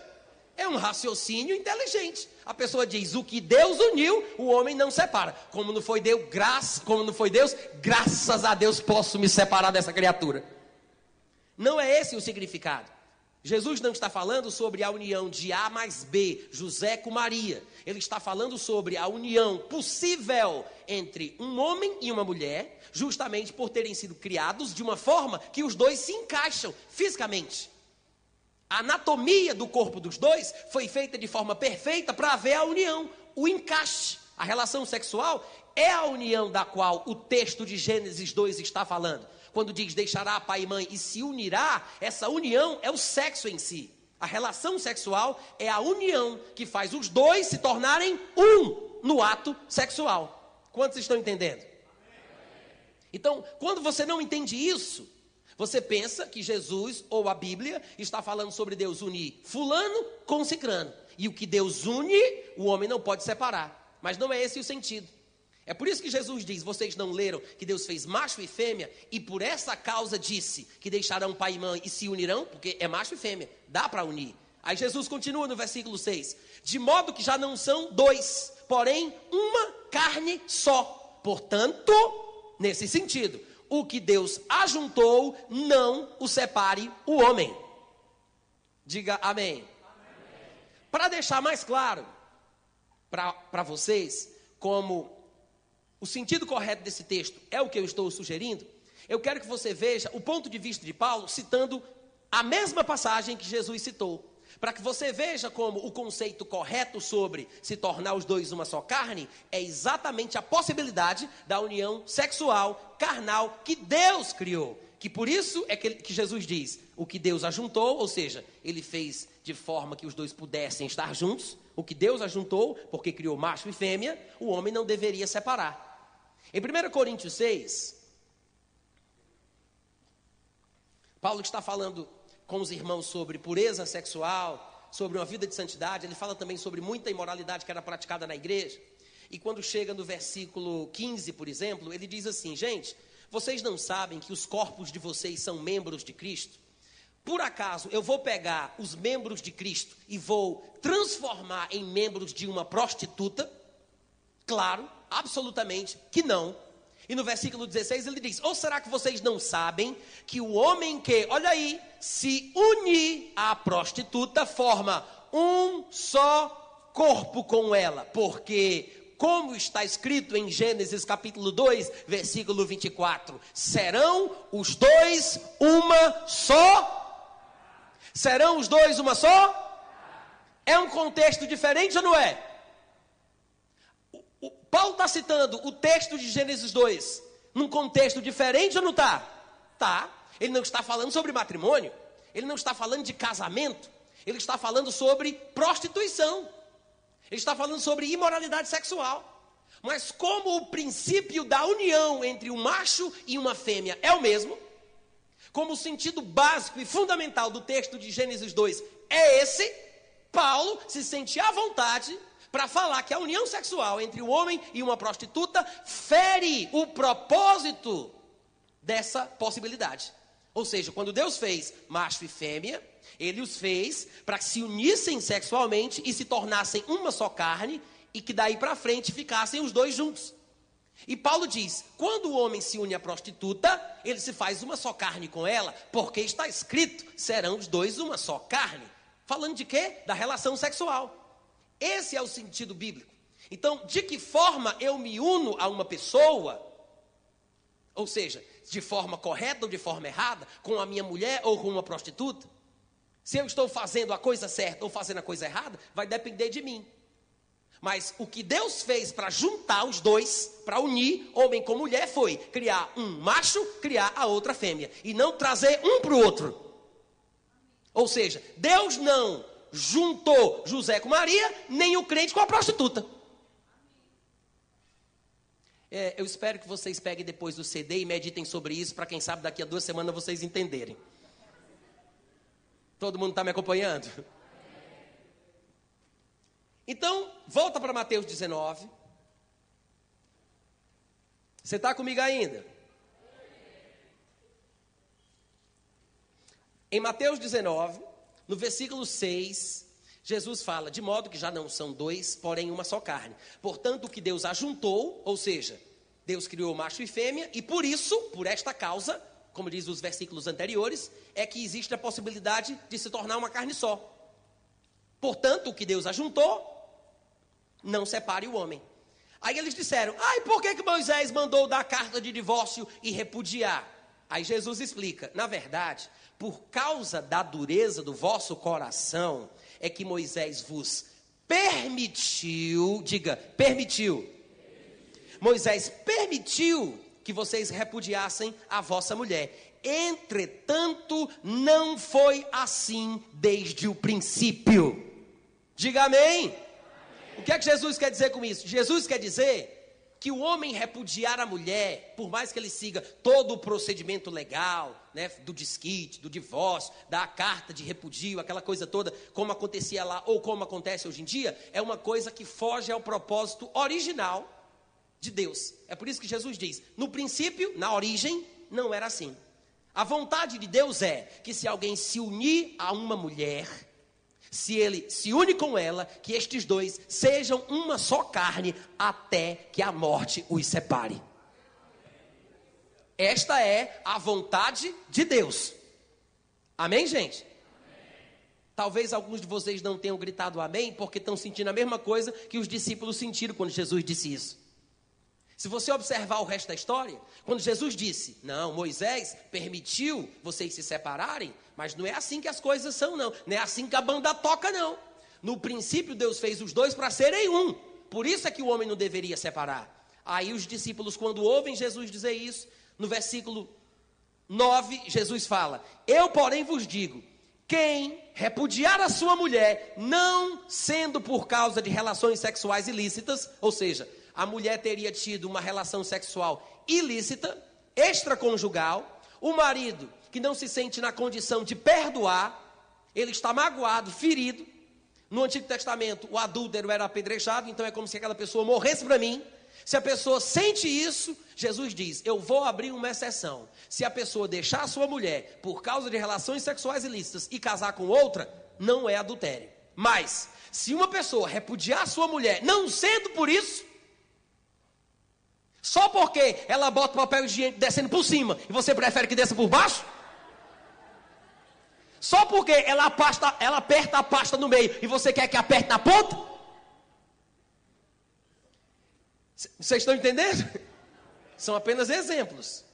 É um raciocínio inteligente. A pessoa diz: o que Deus uniu, o homem não separa. Como não foi Deus, graça, como não foi Deus, graças a Deus posso me separar dessa criatura. Não é esse o significado. Jesus não está falando sobre a união de A mais B, José com Maria. Ele está falando sobre a união possível entre um homem e uma mulher, justamente por terem sido criados de uma forma que os dois se encaixam fisicamente. A anatomia do corpo dos dois foi feita de forma perfeita para haver a união, o encaixe. A relação sexual é a união da qual o texto de Gênesis 2 está falando. Quando diz deixará pai e mãe e se unirá, essa união é o sexo em si. A relação sexual é a união que faz os dois se tornarem um no ato sexual. Quantos estão entendendo? Então, quando você não entende isso, você pensa que Jesus ou a Bíblia está falando sobre Deus unir fulano com cicrano. E o que Deus une, o homem não pode separar. Mas não é esse o sentido. É por isso que Jesus diz: Vocês não leram que Deus fez macho e fêmea, e por essa causa disse que deixarão pai e mãe e se unirão, porque é macho e fêmea, dá para unir. Aí Jesus continua no versículo 6: De modo que já não são dois, porém uma carne só. Portanto, nesse sentido, o que Deus ajuntou, não o separe o homem. Diga amém. amém. Para deixar mais claro para vocês como o sentido correto desse texto é o que eu estou sugerindo, eu quero que você veja o ponto de vista de Paulo citando a mesma passagem que Jesus citou para que você veja como o conceito correto sobre se tornar os dois uma só carne é exatamente a possibilidade da união sexual, carnal, que Deus criou. Que por isso é que, que Jesus diz: o que Deus ajuntou, ou seja, ele fez de forma que os dois pudessem estar juntos, o que Deus ajuntou, porque criou macho e fêmea, o homem não deveria separar. Em 1 Coríntios 6, Paulo está falando com os irmãos sobre pureza sexual, sobre uma vida de santidade. Ele fala também sobre muita imoralidade que era praticada na igreja. E quando chega no versículo 15, por exemplo, ele diz assim: Gente, vocês não sabem que os corpos de vocês são membros de Cristo? Por acaso eu vou pegar os membros de Cristo e vou transformar em membros de uma prostituta? Claro, absolutamente que não. E no versículo 16 ele diz: Ou será que vocês não sabem que o homem que, olha aí, se unir à prostituta forma um só corpo com ela? Porque, como está escrito em Gênesis capítulo 2, versículo 24: Serão os dois uma só? Serão os dois uma só? É um contexto diferente ou não é? O, Paulo está citando o texto de Gênesis 2 num contexto diferente ou não está? Tá. Ele não está falando sobre matrimônio, ele não está falando de casamento, ele está falando sobre prostituição, ele está falando sobre imoralidade sexual. Mas como o princípio da união entre um macho e uma fêmea é o mesmo, como o sentido básico e fundamental do texto de Gênesis 2 é esse, Paulo se sente à vontade para falar que a união sexual entre o homem e uma prostituta fere o propósito dessa possibilidade. Ou seja, quando Deus fez macho e fêmea, ele os fez para que se unissem sexualmente e se tornassem uma só carne e que daí para frente ficassem os dois juntos. E Paulo diz: quando o homem se une à prostituta, ele se faz uma só carne com ela, porque está escrito: serão os dois uma só carne. Falando de quê? Da relação sexual. Esse é o sentido bíblico. Então, de que forma eu me uno a uma pessoa? Ou seja, de forma correta ou de forma errada, com a minha mulher ou com uma prostituta? Se eu estou fazendo a coisa certa ou fazendo a coisa errada, vai depender de mim. Mas o que Deus fez para juntar os dois, para unir homem com mulher, foi criar um macho, criar a outra fêmea. E não trazer um para o outro. Ou seja, Deus não juntou José com Maria, nem o crente com a prostituta. É, eu espero que vocês peguem depois do CD e meditem sobre isso, para quem sabe daqui a duas semanas vocês entenderem. Todo mundo está me acompanhando? Então, volta para Mateus 19. Você está comigo ainda? Em Mateus 19, no versículo 6, Jesus fala: de modo que já não são dois, porém uma só carne. Portanto, o que Deus ajuntou, ou seja, Deus criou macho e fêmea, e por isso, por esta causa, como diz os versículos anteriores, é que existe a possibilidade de se tornar uma carne só. Portanto, o que Deus ajuntou, não separe o homem. Aí eles disseram: ai, por que, que Moisés mandou dar carta de divórcio e repudiar? Aí Jesus explica: na verdade, por causa da dureza do vosso coração, é que Moisés vos permitiu, diga, permitiu. Moisés permitiu que vocês repudiassem a vossa mulher. Entretanto, não foi assim desde o princípio. Diga amém. O que é que Jesus quer dizer com isso? Jesus quer dizer que o homem repudiar a mulher, por mais que ele siga todo o procedimento legal, né, do desquite, do divórcio, da carta de repudio, aquela coisa toda, como acontecia lá ou como acontece hoje em dia, é uma coisa que foge ao propósito original de Deus. É por isso que Jesus diz: no princípio, na origem, não era assim. A vontade de Deus é que se alguém se unir a uma mulher, se ele se une com ela, que estes dois sejam uma só carne até que a morte os separe. Esta é a vontade de Deus. Amém, gente? Talvez alguns de vocês não tenham gritado amém porque estão sentindo a mesma coisa que os discípulos sentiram quando Jesus disse isso. Se você observar o resto da história, quando Jesus disse: Não, Moisés permitiu vocês se separarem, mas não é assim que as coisas são, não. Não é assim que a banda toca, não. No princípio, Deus fez os dois para serem um. Por isso é que o homem não deveria separar. Aí os discípulos, quando ouvem Jesus dizer isso, no versículo 9, Jesus fala: Eu, porém, vos digo: quem repudiar a sua mulher, não sendo por causa de relações sexuais ilícitas, ou seja, a mulher teria tido uma relação sexual ilícita, extraconjugal, o marido que não se sente na condição de perdoar, ele está magoado, ferido. No Antigo Testamento, o adúltero era apedrejado, então é como se aquela pessoa morresse para mim. Se a pessoa sente isso, Jesus diz: Eu vou abrir uma exceção. Se a pessoa deixar a sua mulher por causa de relações sexuais ilícitas e casar com outra, não é adultério. Mas, se uma pessoa repudiar a sua mulher, não sendo por isso, Só porque ela bota o papel higiênico descendo por cima e você prefere que desça por baixo? Só porque ela, pasta, ela aperta a pasta no meio e você quer que aperte na ponta? Vocês estão entendendo? São apenas exemplos.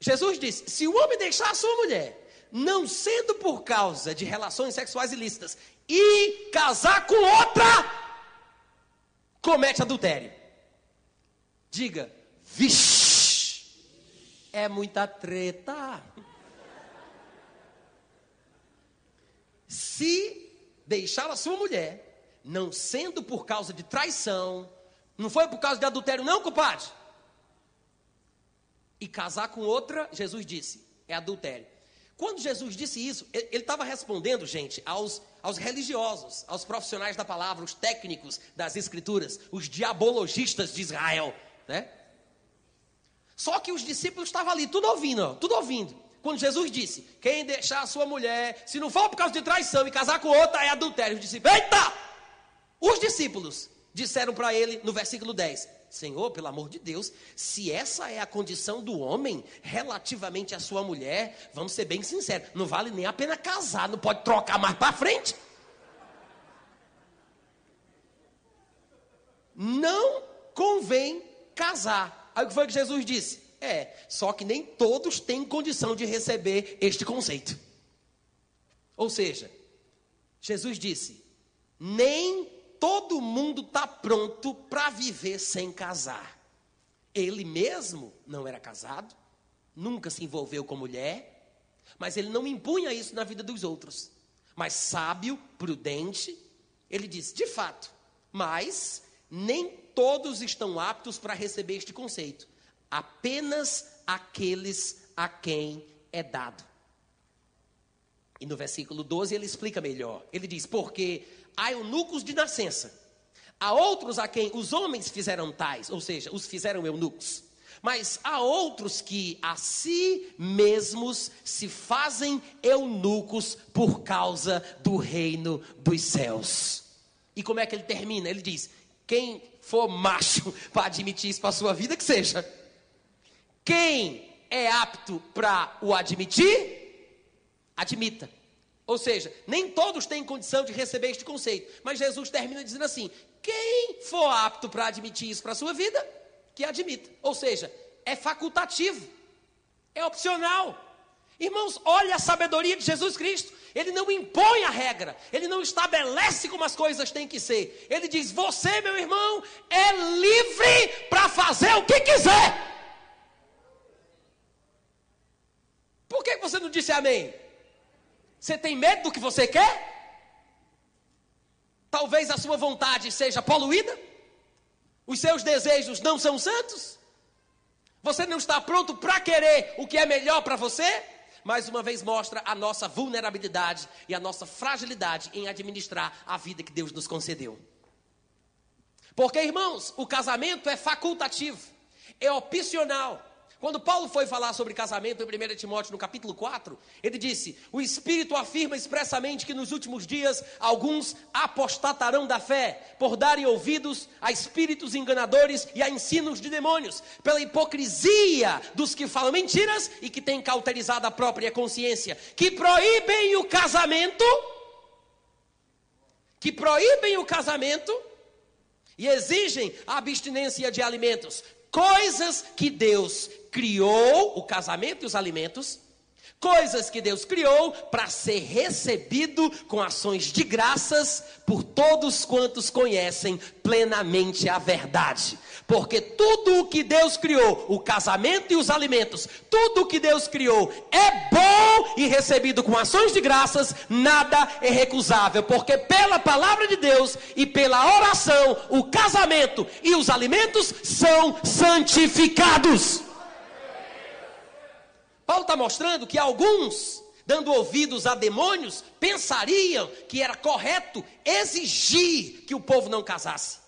Jesus disse: se o homem deixar a sua mulher, não sendo por causa de relações sexuais ilícitas, e casar com outra, comete adultério. Diga, vixe, é muita treta. Se deixar a sua mulher, não sendo por causa de traição, não foi por causa de adultério, não, compadre. E casar com outra, Jesus disse, é adultério. Quando Jesus disse isso, ele estava respondendo, gente, aos, aos religiosos, aos profissionais da palavra, os técnicos das escrituras, os diabologistas de Israel, né? Só que os discípulos estavam ali, tudo ouvindo, tudo ouvindo. Quando Jesus disse: Quem deixar a sua mulher, se não for por causa de traição e casar com outra, é adultério. Os discípulos, eita! Os discípulos disseram para ele no versículo 10: Senhor, pelo amor de Deus, se essa é a condição do homem relativamente à sua mulher, vamos ser bem sinceros, não vale nem a pena casar, não pode trocar mais para frente. Não convém casar. Aí o que foi que Jesus disse? É, só que nem todos têm condição de receber este conceito. Ou seja, Jesus disse: nem todo mundo está pronto para viver sem casar. Ele mesmo não era casado, nunca se envolveu com mulher, mas ele não impunha isso na vida dos outros. Mas sábio, prudente, ele disse: de fato, mas nem todos estão aptos para receber este conceito apenas aqueles a quem é dado. E no versículo 12 ele explica melhor. Ele diz: Porque há eunucos de nascença, há outros a quem os homens fizeram tais, ou seja, os fizeram eunucos. Mas há outros que a si mesmos se fazem eunucos por causa do reino dos céus. E como é que ele termina? Ele diz: quem for macho para admitir isso para a sua vida, que seja. Quem é apto para o admitir, admita. Ou seja, nem todos têm condição de receber este conceito. Mas Jesus termina dizendo assim: quem for apto para admitir isso para a sua vida, que admita. Ou seja, é facultativo, é opcional. Irmãos, olha a sabedoria de Jesus Cristo. Ele não impõe a regra, ele não estabelece como as coisas têm que ser. Ele diz: Você, meu irmão, é livre para fazer o que quiser. Por que você não disse amém? Você tem medo do que você quer? Talvez a sua vontade seja poluída? Os seus desejos não são santos? Você não está pronto para querer o que é melhor para você? Mais uma vez mostra a nossa vulnerabilidade e a nossa fragilidade em administrar a vida que Deus nos concedeu. Porque, irmãos, o casamento é facultativo, é opcional. Quando Paulo foi falar sobre casamento em 1 Timóteo, no capítulo 4, ele disse: O Espírito afirma expressamente que nos últimos dias alguns apostatarão da fé, por darem ouvidos a espíritos enganadores e a ensinos de demônios, pela hipocrisia dos que falam mentiras e que têm cauterizado a própria consciência, que proíbem o casamento, que proíbem o casamento e exigem a abstinência de alimentos, coisas que Deus criou o casamento e os alimentos, coisas que Deus criou para ser recebido com ações de graças por todos quantos conhecem plenamente a verdade. Porque tudo o que Deus criou, o casamento e os alimentos, tudo o que Deus criou é bom e recebido com ações de graças, nada é recusável, porque pela palavra de Deus e pela oração, o casamento e os alimentos são santificados. Paulo está mostrando que alguns, dando ouvidos a demônios, pensariam que era correto exigir que o povo não casasse,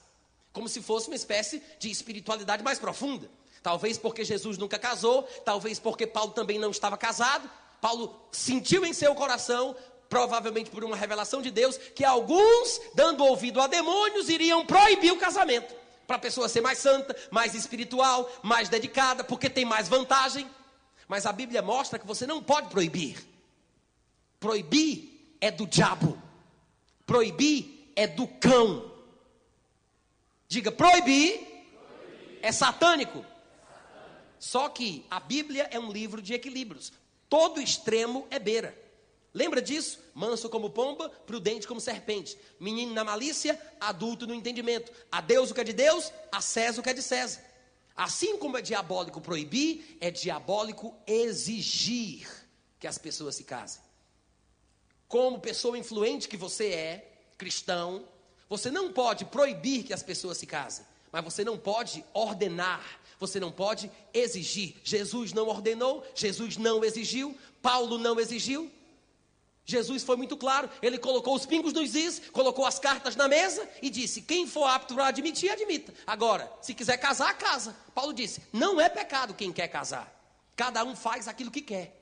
como se fosse uma espécie de espiritualidade mais profunda. Talvez porque Jesus nunca casou, talvez porque Paulo também não estava casado. Paulo sentiu em seu coração, provavelmente por uma revelação de Deus, que alguns, dando ouvido a demônios, iriam proibir o casamento. para a pessoa ser mais santa, mais espiritual, mais dedicada, porque tem mais vantagem. Mas a Bíblia mostra que você não pode proibir. Proibir é do diabo. Proibir é do cão. Diga, proibir, proibir. é satânico. Só que a Bíblia é um livro de equilíbrios. Todo extremo é beira. Lembra disso? Manso como pomba, prudente como serpente. Menino na malícia, adulto no entendimento. A Deus o que é de Deus, a César o que é de César. Assim como é diabólico proibir, é diabólico exigir que as pessoas se casem. Como pessoa influente que você é, cristão, você não pode proibir que as pessoas se casem, mas você não pode ordenar, você não pode exigir. Jesus não ordenou, Jesus não exigiu, Paulo não exigiu. Jesus foi muito claro, ele colocou os pingos nos is, colocou as cartas na mesa e disse: quem for apto para admitir, admita. Agora, se quiser casar, casa. Paulo disse: não é pecado quem quer casar, cada um faz aquilo que quer.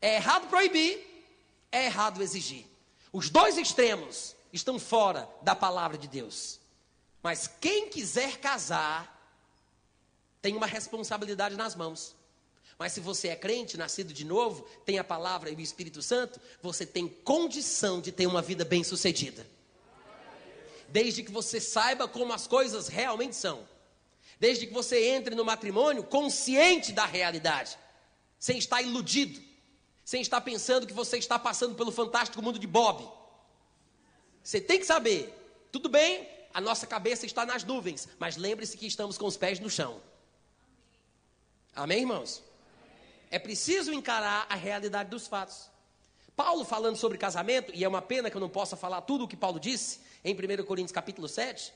É errado proibir, é errado exigir. Os dois extremos estão fora da palavra de Deus. Mas quem quiser casar, tem uma responsabilidade nas mãos. Mas se você é crente, nascido de novo, tem a palavra e o Espírito Santo, você tem condição de ter uma vida bem-sucedida. Desde que você saiba como as coisas realmente são. Desde que você entre no matrimônio consciente da realidade, sem estar iludido, sem estar pensando que você está passando pelo fantástico mundo de Bob. Você tem que saber, tudo bem, a nossa cabeça está nas nuvens, mas lembre-se que estamos com os pés no chão. Amém, irmãos? É preciso encarar a realidade dos fatos. Paulo falando sobre casamento, e é uma pena que eu não possa falar tudo o que Paulo disse em 1 Coríntios capítulo 7,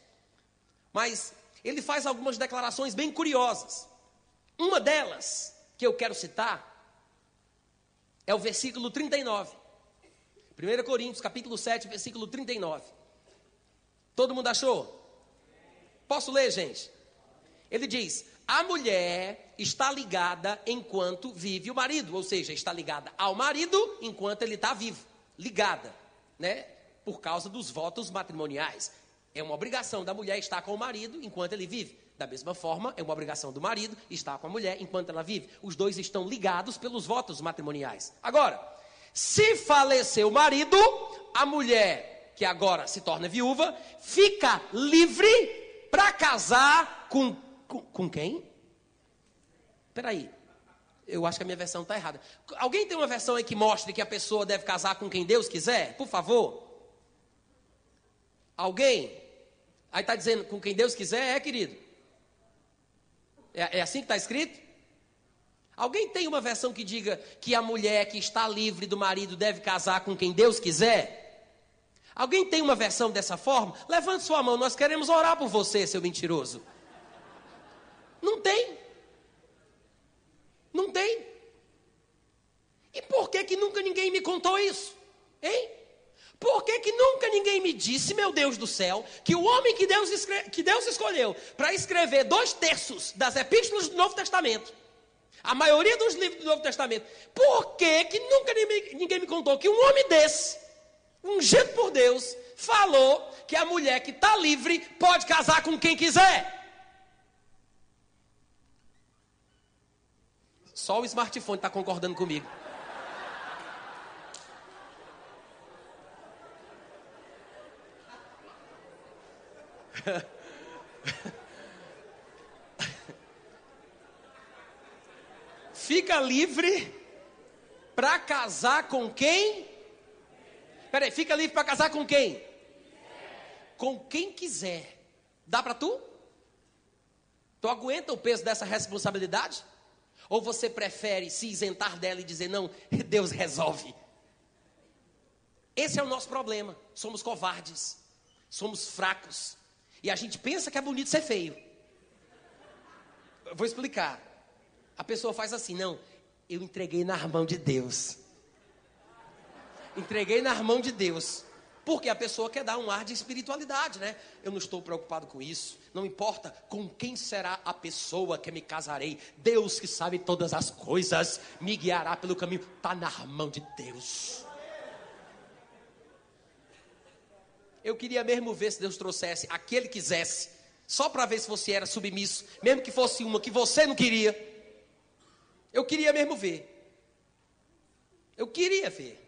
mas ele faz algumas declarações bem curiosas. Uma delas, que eu quero citar, é o versículo 39. 1 Coríntios capítulo 7, versículo 39. Todo mundo achou? Posso ler, gente? Ele diz: a mulher está ligada enquanto vive o marido, ou seja, está ligada ao marido enquanto ele está vivo, ligada, né? Por causa dos votos matrimoniais. É uma obrigação da mulher estar com o marido enquanto ele vive. Da mesma forma, é uma obrigação do marido estar com a mulher enquanto ela vive. Os dois estão ligados pelos votos matrimoniais. Agora, se falecer o marido, a mulher, que agora se torna viúva, fica livre para casar com com, com quem? Peraí. Eu acho que a minha versão está errada. Alguém tem uma versão aí que mostre que a pessoa deve casar com quem Deus quiser? Por favor. Alguém? Aí está dizendo com quem Deus quiser? É, querido. É, é assim que está escrito? Alguém tem uma versão que diga que a mulher que está livre do marido deve casar com quem Deus quiser? Alguém tem uma versão dessa forma? Levante sua mão, nós queremos orar por você, seu mentiroso. Não tem. Não tem. E por que que nunca ninguém me contou isso? Hein? Por que, que nunca ninguém me disse, meu Deus do céu, que o homem que Deus, escre... que Deus escolheu para escrever dois terços das epístolas do Novo Testamento, a maioria dos livros do Novo Testamento, por que, que nunca ninguém me contou que um homem desse, ungido por Deus, falou que a mulher que está livre pode casar com quem quiser? Só o smartphone está concordando comigo. Fica livre para casar com quem? Peraí, fica livre para casar com quem? Com quem quiser. Dá para tu? Tu aguenta o peso dessa responsabilidade? Ou você prefere se isentar dela e dizer, não, Deus resolve? Esse é o nosso problema. Somos covardes, somos fracos. E a gente pensa que é bonito ser feio. Eu vou explicar. A pessoa faz assim, não, eu entreguei na mão de Deus. Entreguei na mão de Deus. Porque a pessoa quer dar um ar de espiritualidade, né? Eu não estou preocupado com isso. Não importa com quem será a pessoa que me casarei. Deus que sabe todas as coisas me guiará pelo caminho. Está na mão de Deus. Eu queria mesmo ver se Deus trouxesse aquele que quisesse Só para ver se você era submisso, mesmo que fosse uma que você não queria. Eu queria mesmo ver. Eu queria ver.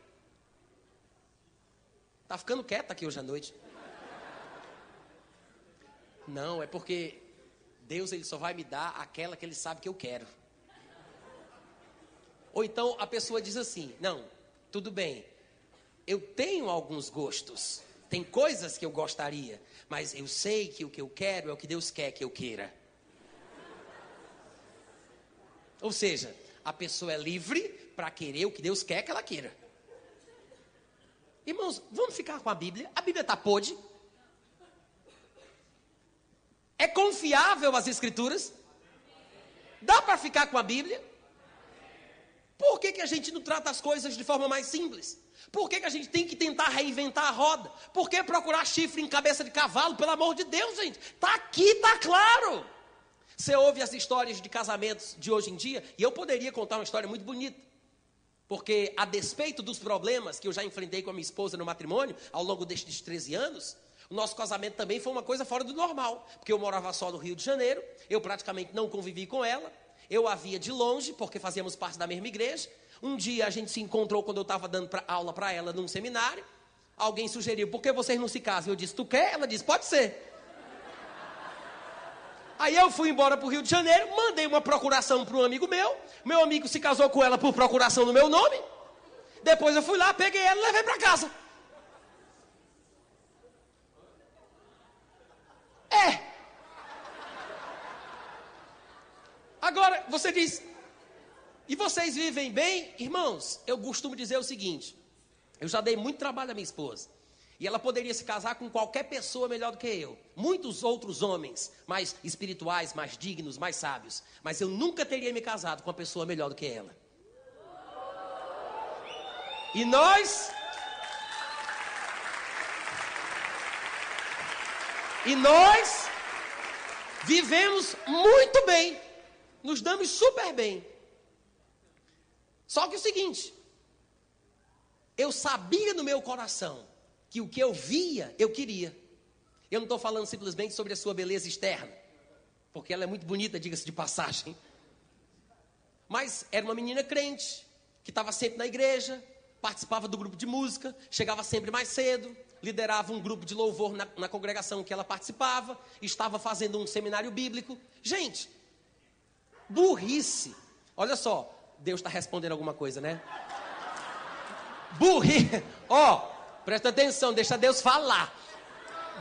Tá ficando quieto aqui hoje à noite. Não, é porque Deus ele só vai me dar aquela que ele sabe que eu quero. Ou então a pessoa diz assim: "Não, tudo bem. Eu tenho alguns gostos. Tem coisas que eu gostaria, mas eu sei que o que eu quero é o que Deus quer que eu queira." Ou seja, a pessoa é livre para querer o que Deus quer que ela queira. Irmãos, vamos ficar com a Bíblia? A Bíblia está podre. É confiável as Escrituras? Dá para ficar com a Bíblia? Por que, que a gente não trata as coisas de forma mais simples? Por que, que a gente tem que tentar reinventar a roda? Por que procurar chifre em cabeça de cavalo? Pelo amor de Deus, gente. Está aqui, está claro. Você ouve as histórias de casamentos de hoje em dia, e eu poderia contar uma história muito bonita. Porque, a despeito dos problemas que eu já enfrentei com a minha esposa no matrimônio, ao longo destes 13 anos, o nosso casamento também foi uma coisa fora do normal. Porque eu morava só no Rio de Janeiro, eu praticamente não convivi com ela, eu a via de longe, porque fazíamos parte da mesma igreja. Um dia a gente se encontrou quando eu estava dando pra, aula para ela num seminário. Alguém sugeriu, por que vocês não se casam? Eu disse, tu quer? Ela disse, pode ser. Aí eu fui embora para o Rio de Janeiro, mandei uma procuração para um amigo meu. Meu amigo se casou com ela por procuração no meu nome. Depois eu fui lá, peguei ela e levei para casa. É. Agora, você diz, e vocês vivem bem? Irmãos, eu costumo dizer o seguinte: eu já dei muito trabalho à minha esposa. E ela poderia se casar com qualquer pessoa melhor do que eu. Muitos outros homens, mais espirituais, mais dignos, mais sábios. Mas eu nunca teria me casado com uma pessoa melhor do que ela. E nós. E nós vivemos muito bem. Nos damos super bem. Só que o seguinte, eu sabia no meu coração que o que eu via, eu queria. Eu não estou falando simplesmente sobre a sua beleza externa, porque ela é muito bonita, diga-se de passagem. Mas era uma menina crente, que estava sempre na igreja, participava do grupo de música, chegava sempre mais cedo, liderava um grupo de louvor na, na congregação que ela participava, estava fazendo um seminário bíblico. Gente, burrice. Olha só, Deus está respondendo alguma coisa, né? Burrice. Ó, Presta atenção, deixa Deus falar.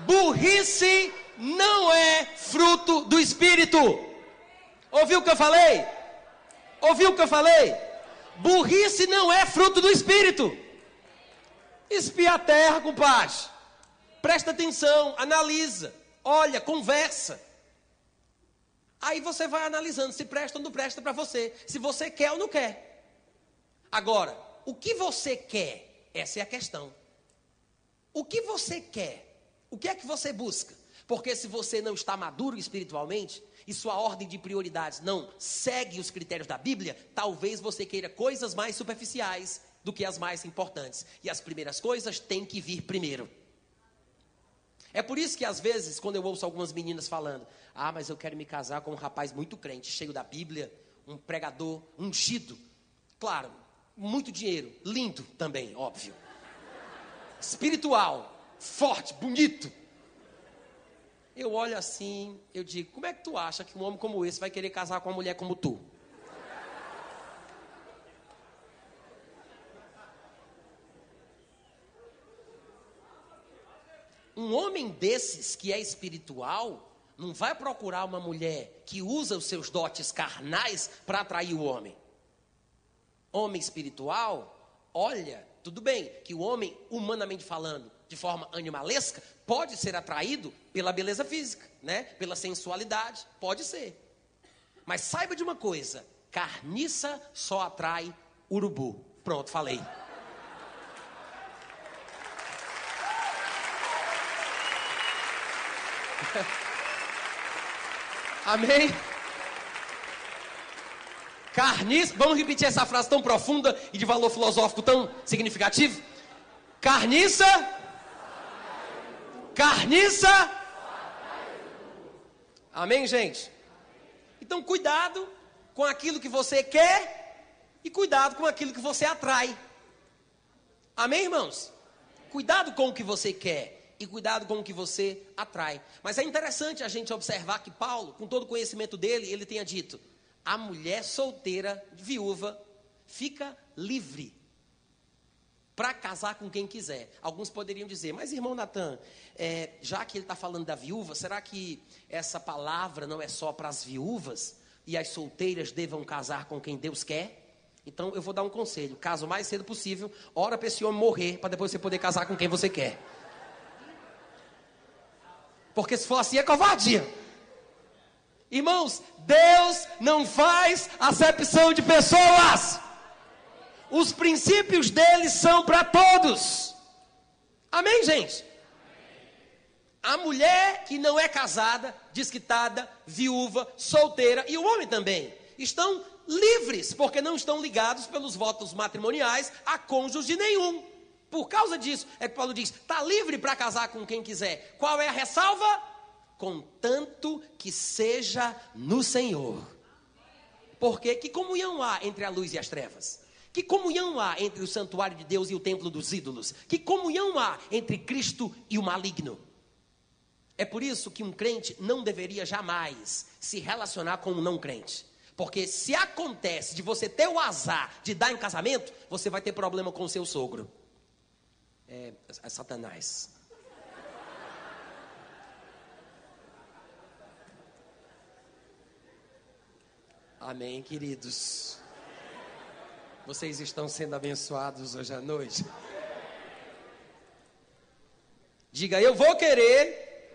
Burrice não é fruto do Espírito. Ouviu o que eu falei? Ouviu o que eu falei? Burrice não é fruto do Espírito. Espia a terra, compadre. Presta atenção, analisa, olha, conversa. Aí você vai analisando se presta ou não presta para você, se você quer ou não quer. Agora, o que você quer? Essa é a questão. O que você quer? O que é que você busca? Porque se você não está maduro espiritualmente e sua ordem de prioridades não segue os critérios da Bíblia, talvez você queira coisas mais superficiais do que as mais importantes. E as primeiras coisas têm que vir primeiro. É por isso que às vezes, quando eu ouço algumas meninas falando: "Ah, mas eu quero me casar com um rapaz muito crente, cheio da Bíblia, um pregador ungido". Claro, muito dinheiro, lindo também, óbvio espiritual, forte, bonito. Eu olho assim, eu digo: como é que tu acha que um homem como esse vai querer casar com uma mulher como tu? Um homem desses que é espiritual não vai procurar uma mulher que usa os seus dotes carnais para atrair o homem. Homem espiritual olha tudo bem que o homem, humanamente falando, de forma animalesca, pode ser atraído pela beleza física, né? Pela sensualidade, pode ser. Mas saiba de uma coisa: carniça só atrai urubu. Pronto, falei. Amém? Carniça, vamos repetir essa frase tão profunda e de valor filosófico tão significativo? Carniça, carniça, Amém, gente? Então, cuidado com aquilo que você quer e cuidado com aquilo que você atrai. Amém, irmãos? Cuidado com o que você quer e cuidado com o que você atrai. Mas é interessante a gente observar que Paulo, com todo o conhecimento dele, ele tenha dito: a mulher solteira, viúva, fica livre para casar com quem quiser. Alguns poderiam dizer, mas irmão Natan, é, já que ele está falando da viúva, será que essa palavra não é só para as viúvas e as solteiras devam casar com quem Deus quer? Então eu vou dar um conselho: caso mais cedo possível, ora para esse homem morrer, para depois você poder casar com quem você quer. Porque se for assim é covardia. Irmãos, Deus não faz acepção de pessoas. Os princípios dele são para todos. Amém, gente? A mulher que não é casada, desquitada, viúva, solteira e o homem também estão livres, porque não estão ligados pelos votos matrimoniais a cônjuge nenhum. Por causa disso, é que Paulo diz: está livre para casar com quem quiser. Qual é a ressalva? Contanto que seja no Senhor. Porque que comunhão há entre a luz e as trevas? Que comunhão há entre o santuário de Deus e o templo dos ídolos? Que comunhão há entre Cristo e o maligno? É por isso que um crente não deveria jamais se relacionar com um não crente. Porque se acontece de você ter o azar de dar em casamento, você vai ter problema com o seu sogro. É, é Satanás. Amém, queridos. Vocês estão sendo abençoados hoje à noite. Diga, eu vou querer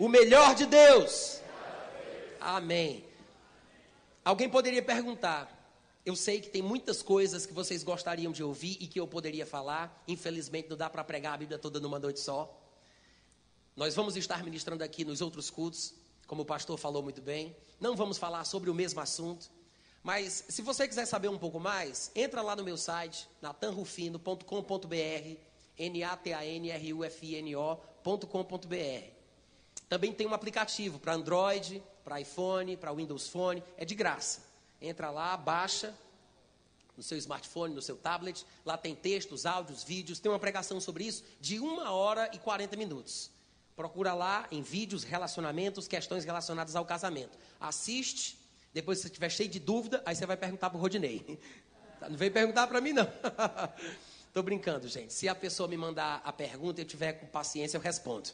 o melhor de Deus. Amém. Alguém poderia perguntar: eu sei que tem muitas coisas que vocês gostariam de ouvir e que eu poderia falar. Infelizmente, não dá para pregar a Bíblia toda numa noite só. Nós vamos estar ministrando aqui nos outros cultos, como o pastor falou muito bem. Não vamos falar sobre o mesmo assunto. Mas se você quiser saber um pouco mais, entra lá no meu site, natanrufino.com.br, N-A-T-A-N-R-U-F-I-N-O.com.br. Também tem um aplicativo para Android, para iPhone, para Windows Phone, é de graça. Entra lá, baixa no seu smartphone, no seu tablet, lá tem textos, áudios, vídeos, tem uma pregação sobre isso de uma hora e 40 minutos. Procura lá em vídeos, relacionamentos, questões relacionadas ao casamento. Assiste, depois se estiver cheio de dúvida, aí você vai perguntar para o Rodinei. Não vem perguntar para mim, não. Estou brincando, gente. Se a pessoa me mandar a pergunta e eu tiver com paciência, eu respondo.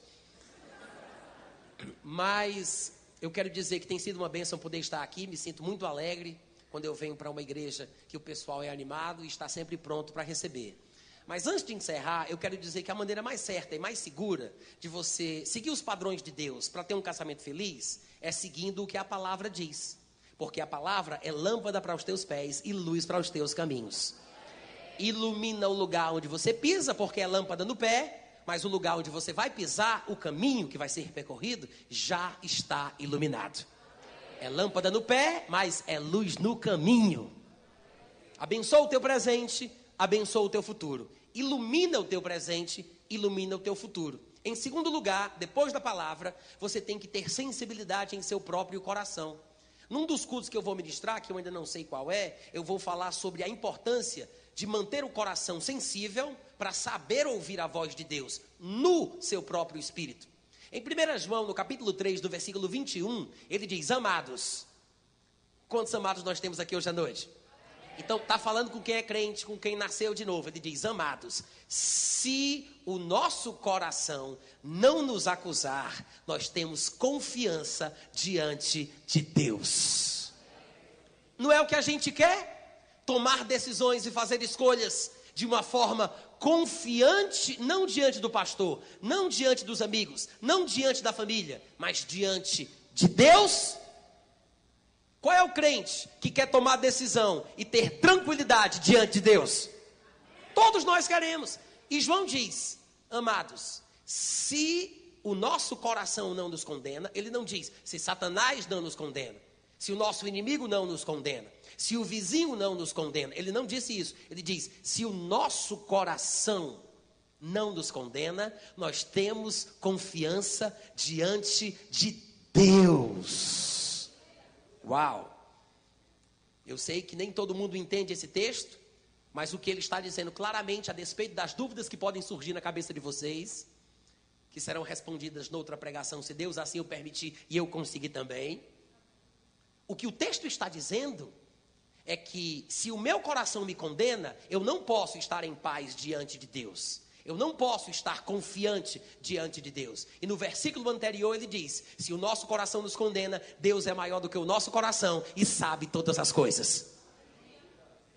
Mas eu quero dizer que tem sido uma bênção poder estar aqui, me sinto muito alegre quando eu venho para uma igreja que o pessoal é animado e está sempre pronto para receber. Mas antes de encerrar, eu quero dizer que a maneira mais certa e mais segura de você seguir os padrões de Deus para ter um casamento feliz é seguindo o que a palavra diz. Porque a palavra é lâmpada para os teus pés e luz para os teus caminhos. Ilumina o lugar onde você pisa, porque é lâmpada no pé mas o lugar onde você vai pisar, o caminho que vai ser percorrido, já está iluminado. É lâmpada no pé, mas é luz no caminho. Abençoa o teu presente, abençoa o teu futuro. Ilumina o teu presente, ilumina o teu futuro. Em segundo lugar, depois da palavra, você tem que ter sensibilidade em seu próprio coração. Num dos cultos que eu vou ministrar, que eu ainda não sei qual é, eu vou falar sobre a importância de manter o coração sensível para saber ouvir a voz de Deus no seu próprio espírito. Em 1 João, no capítulo 3, do versículo 21, ele diz: Amados. Quantos amados nós temos aqui hoje à noite? Então, está falando com quem é crente, com quem nasceu de novo. Ele diz: Amados, se o nosso coração não nos acusar, nós temos confiança diante de Deus. Não é o que a gente quer? Tomar decisões e fazer escolhas de uma forma confiante, não diante do pastor, não diante dos amigos, não diante da família, mas diante de Deus? Qual é o crente que quer tomar decisão e ter tranquilidade diante de Deus? Todos nós queremos. E João diz: Amados, se o nosso coração não nos condena, ele não diz se Satanás não nos condena, se o nosso inimigo não nos condena, se o vizinho não nos condena, ele não disse isso. Ele diz: se o nosso coração não nos condena, nós temos confiança diante de Deus. Uau! Eu sei que nem todo mundo entende esse texto, mas o que ele está dizendo claramente, a despeito das dúvidas que podem surgir na cabeça de vocês, que serão respondidas noutra pregação, se Deus assim o permitir e eu conseguir também. O que o texto está dizendo é que se o meu coração me condena, eu não posso estar em paz diante de Deus. Eu não posso estar confiante diante de Deus. E no versículo anterior ele diz: se o nosso coração nos condena, Deus é maior do que o nosso coração e sabe todas as coisas.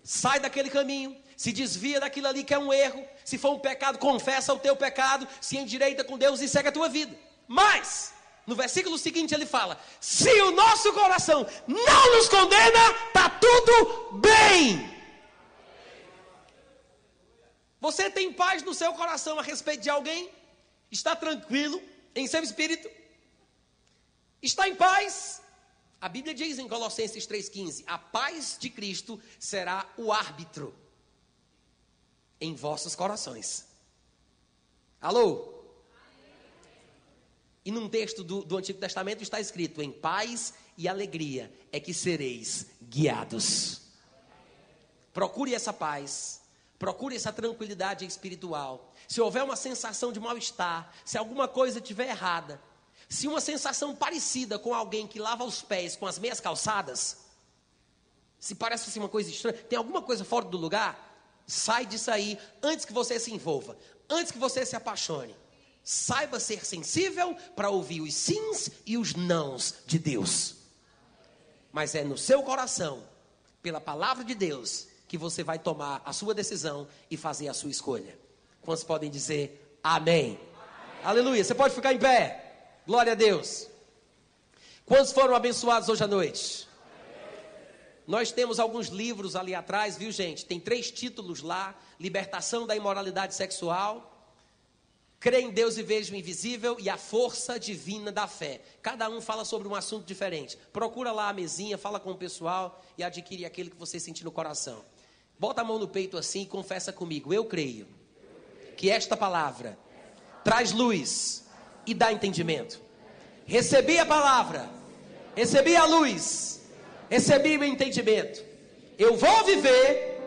Sai daquele caminho, se desvia daquilo ali que é um erro. Se for um pecado, confessa o teu pecado, se endireita com Deus e segue a tua vida. Mas, no versículo seguinte ele fala: se o nosso coração não nos condena, está tudo bem. Você tem paz no seu coração a respeito de alguém? Está tranquilo em seu espírito? Está em paz? A Bíblia diz em Colossenses 3,15: A paz de Cristo será o árbitro em vossos corações. Alô? E num texto do, do Antigo Testamento está escrito: Em paz e alegria é que sereis guiados. Procure essa paz Procure essa tranquilidade espiritual. Se houver uma sensação de mal-estar, se alguma coisa estiver errada, se uma sensação parecida com alguém que lava os pés com as meias calçadas, se parece assim uma coisa estranha, tem alguma coisa fora do lugar, sai disso aí antes que você se envolva, antes que você se apaixone. Saiba ser sensível para ouvir os sims e os nãos de Deus. Mas é no seu coração, pela palavra de Deus, que você vai tomar a sua decisão e fazer a sua escolha. Quantos podem dizer amém? amém? Aleluia. Você pode ficar em pé. Glória a Deus. Quantos foram abençoados hoje à noite? Nós temos alguns livros ali atrás, viu gente? Tem três títulos lá: Libertação da imoralidade sexual, Crê em Deus e veja o invisível e a força divina da fé. Cada um fala sobre um assunto diferente. Procura lá a mesinha, fala com o pessoal e adquire aquele que você sentir no coração. Bota a mão no peito assim e confessa comigo. Eu creio que esta palavra traz luz e dá entendimento. Recebi a palavra, recebi a luz, recebi o entendimento. Eu vou viver,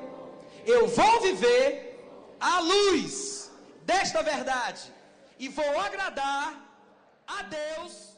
eu vou viver a luz desta verdade e vou agradar a Deus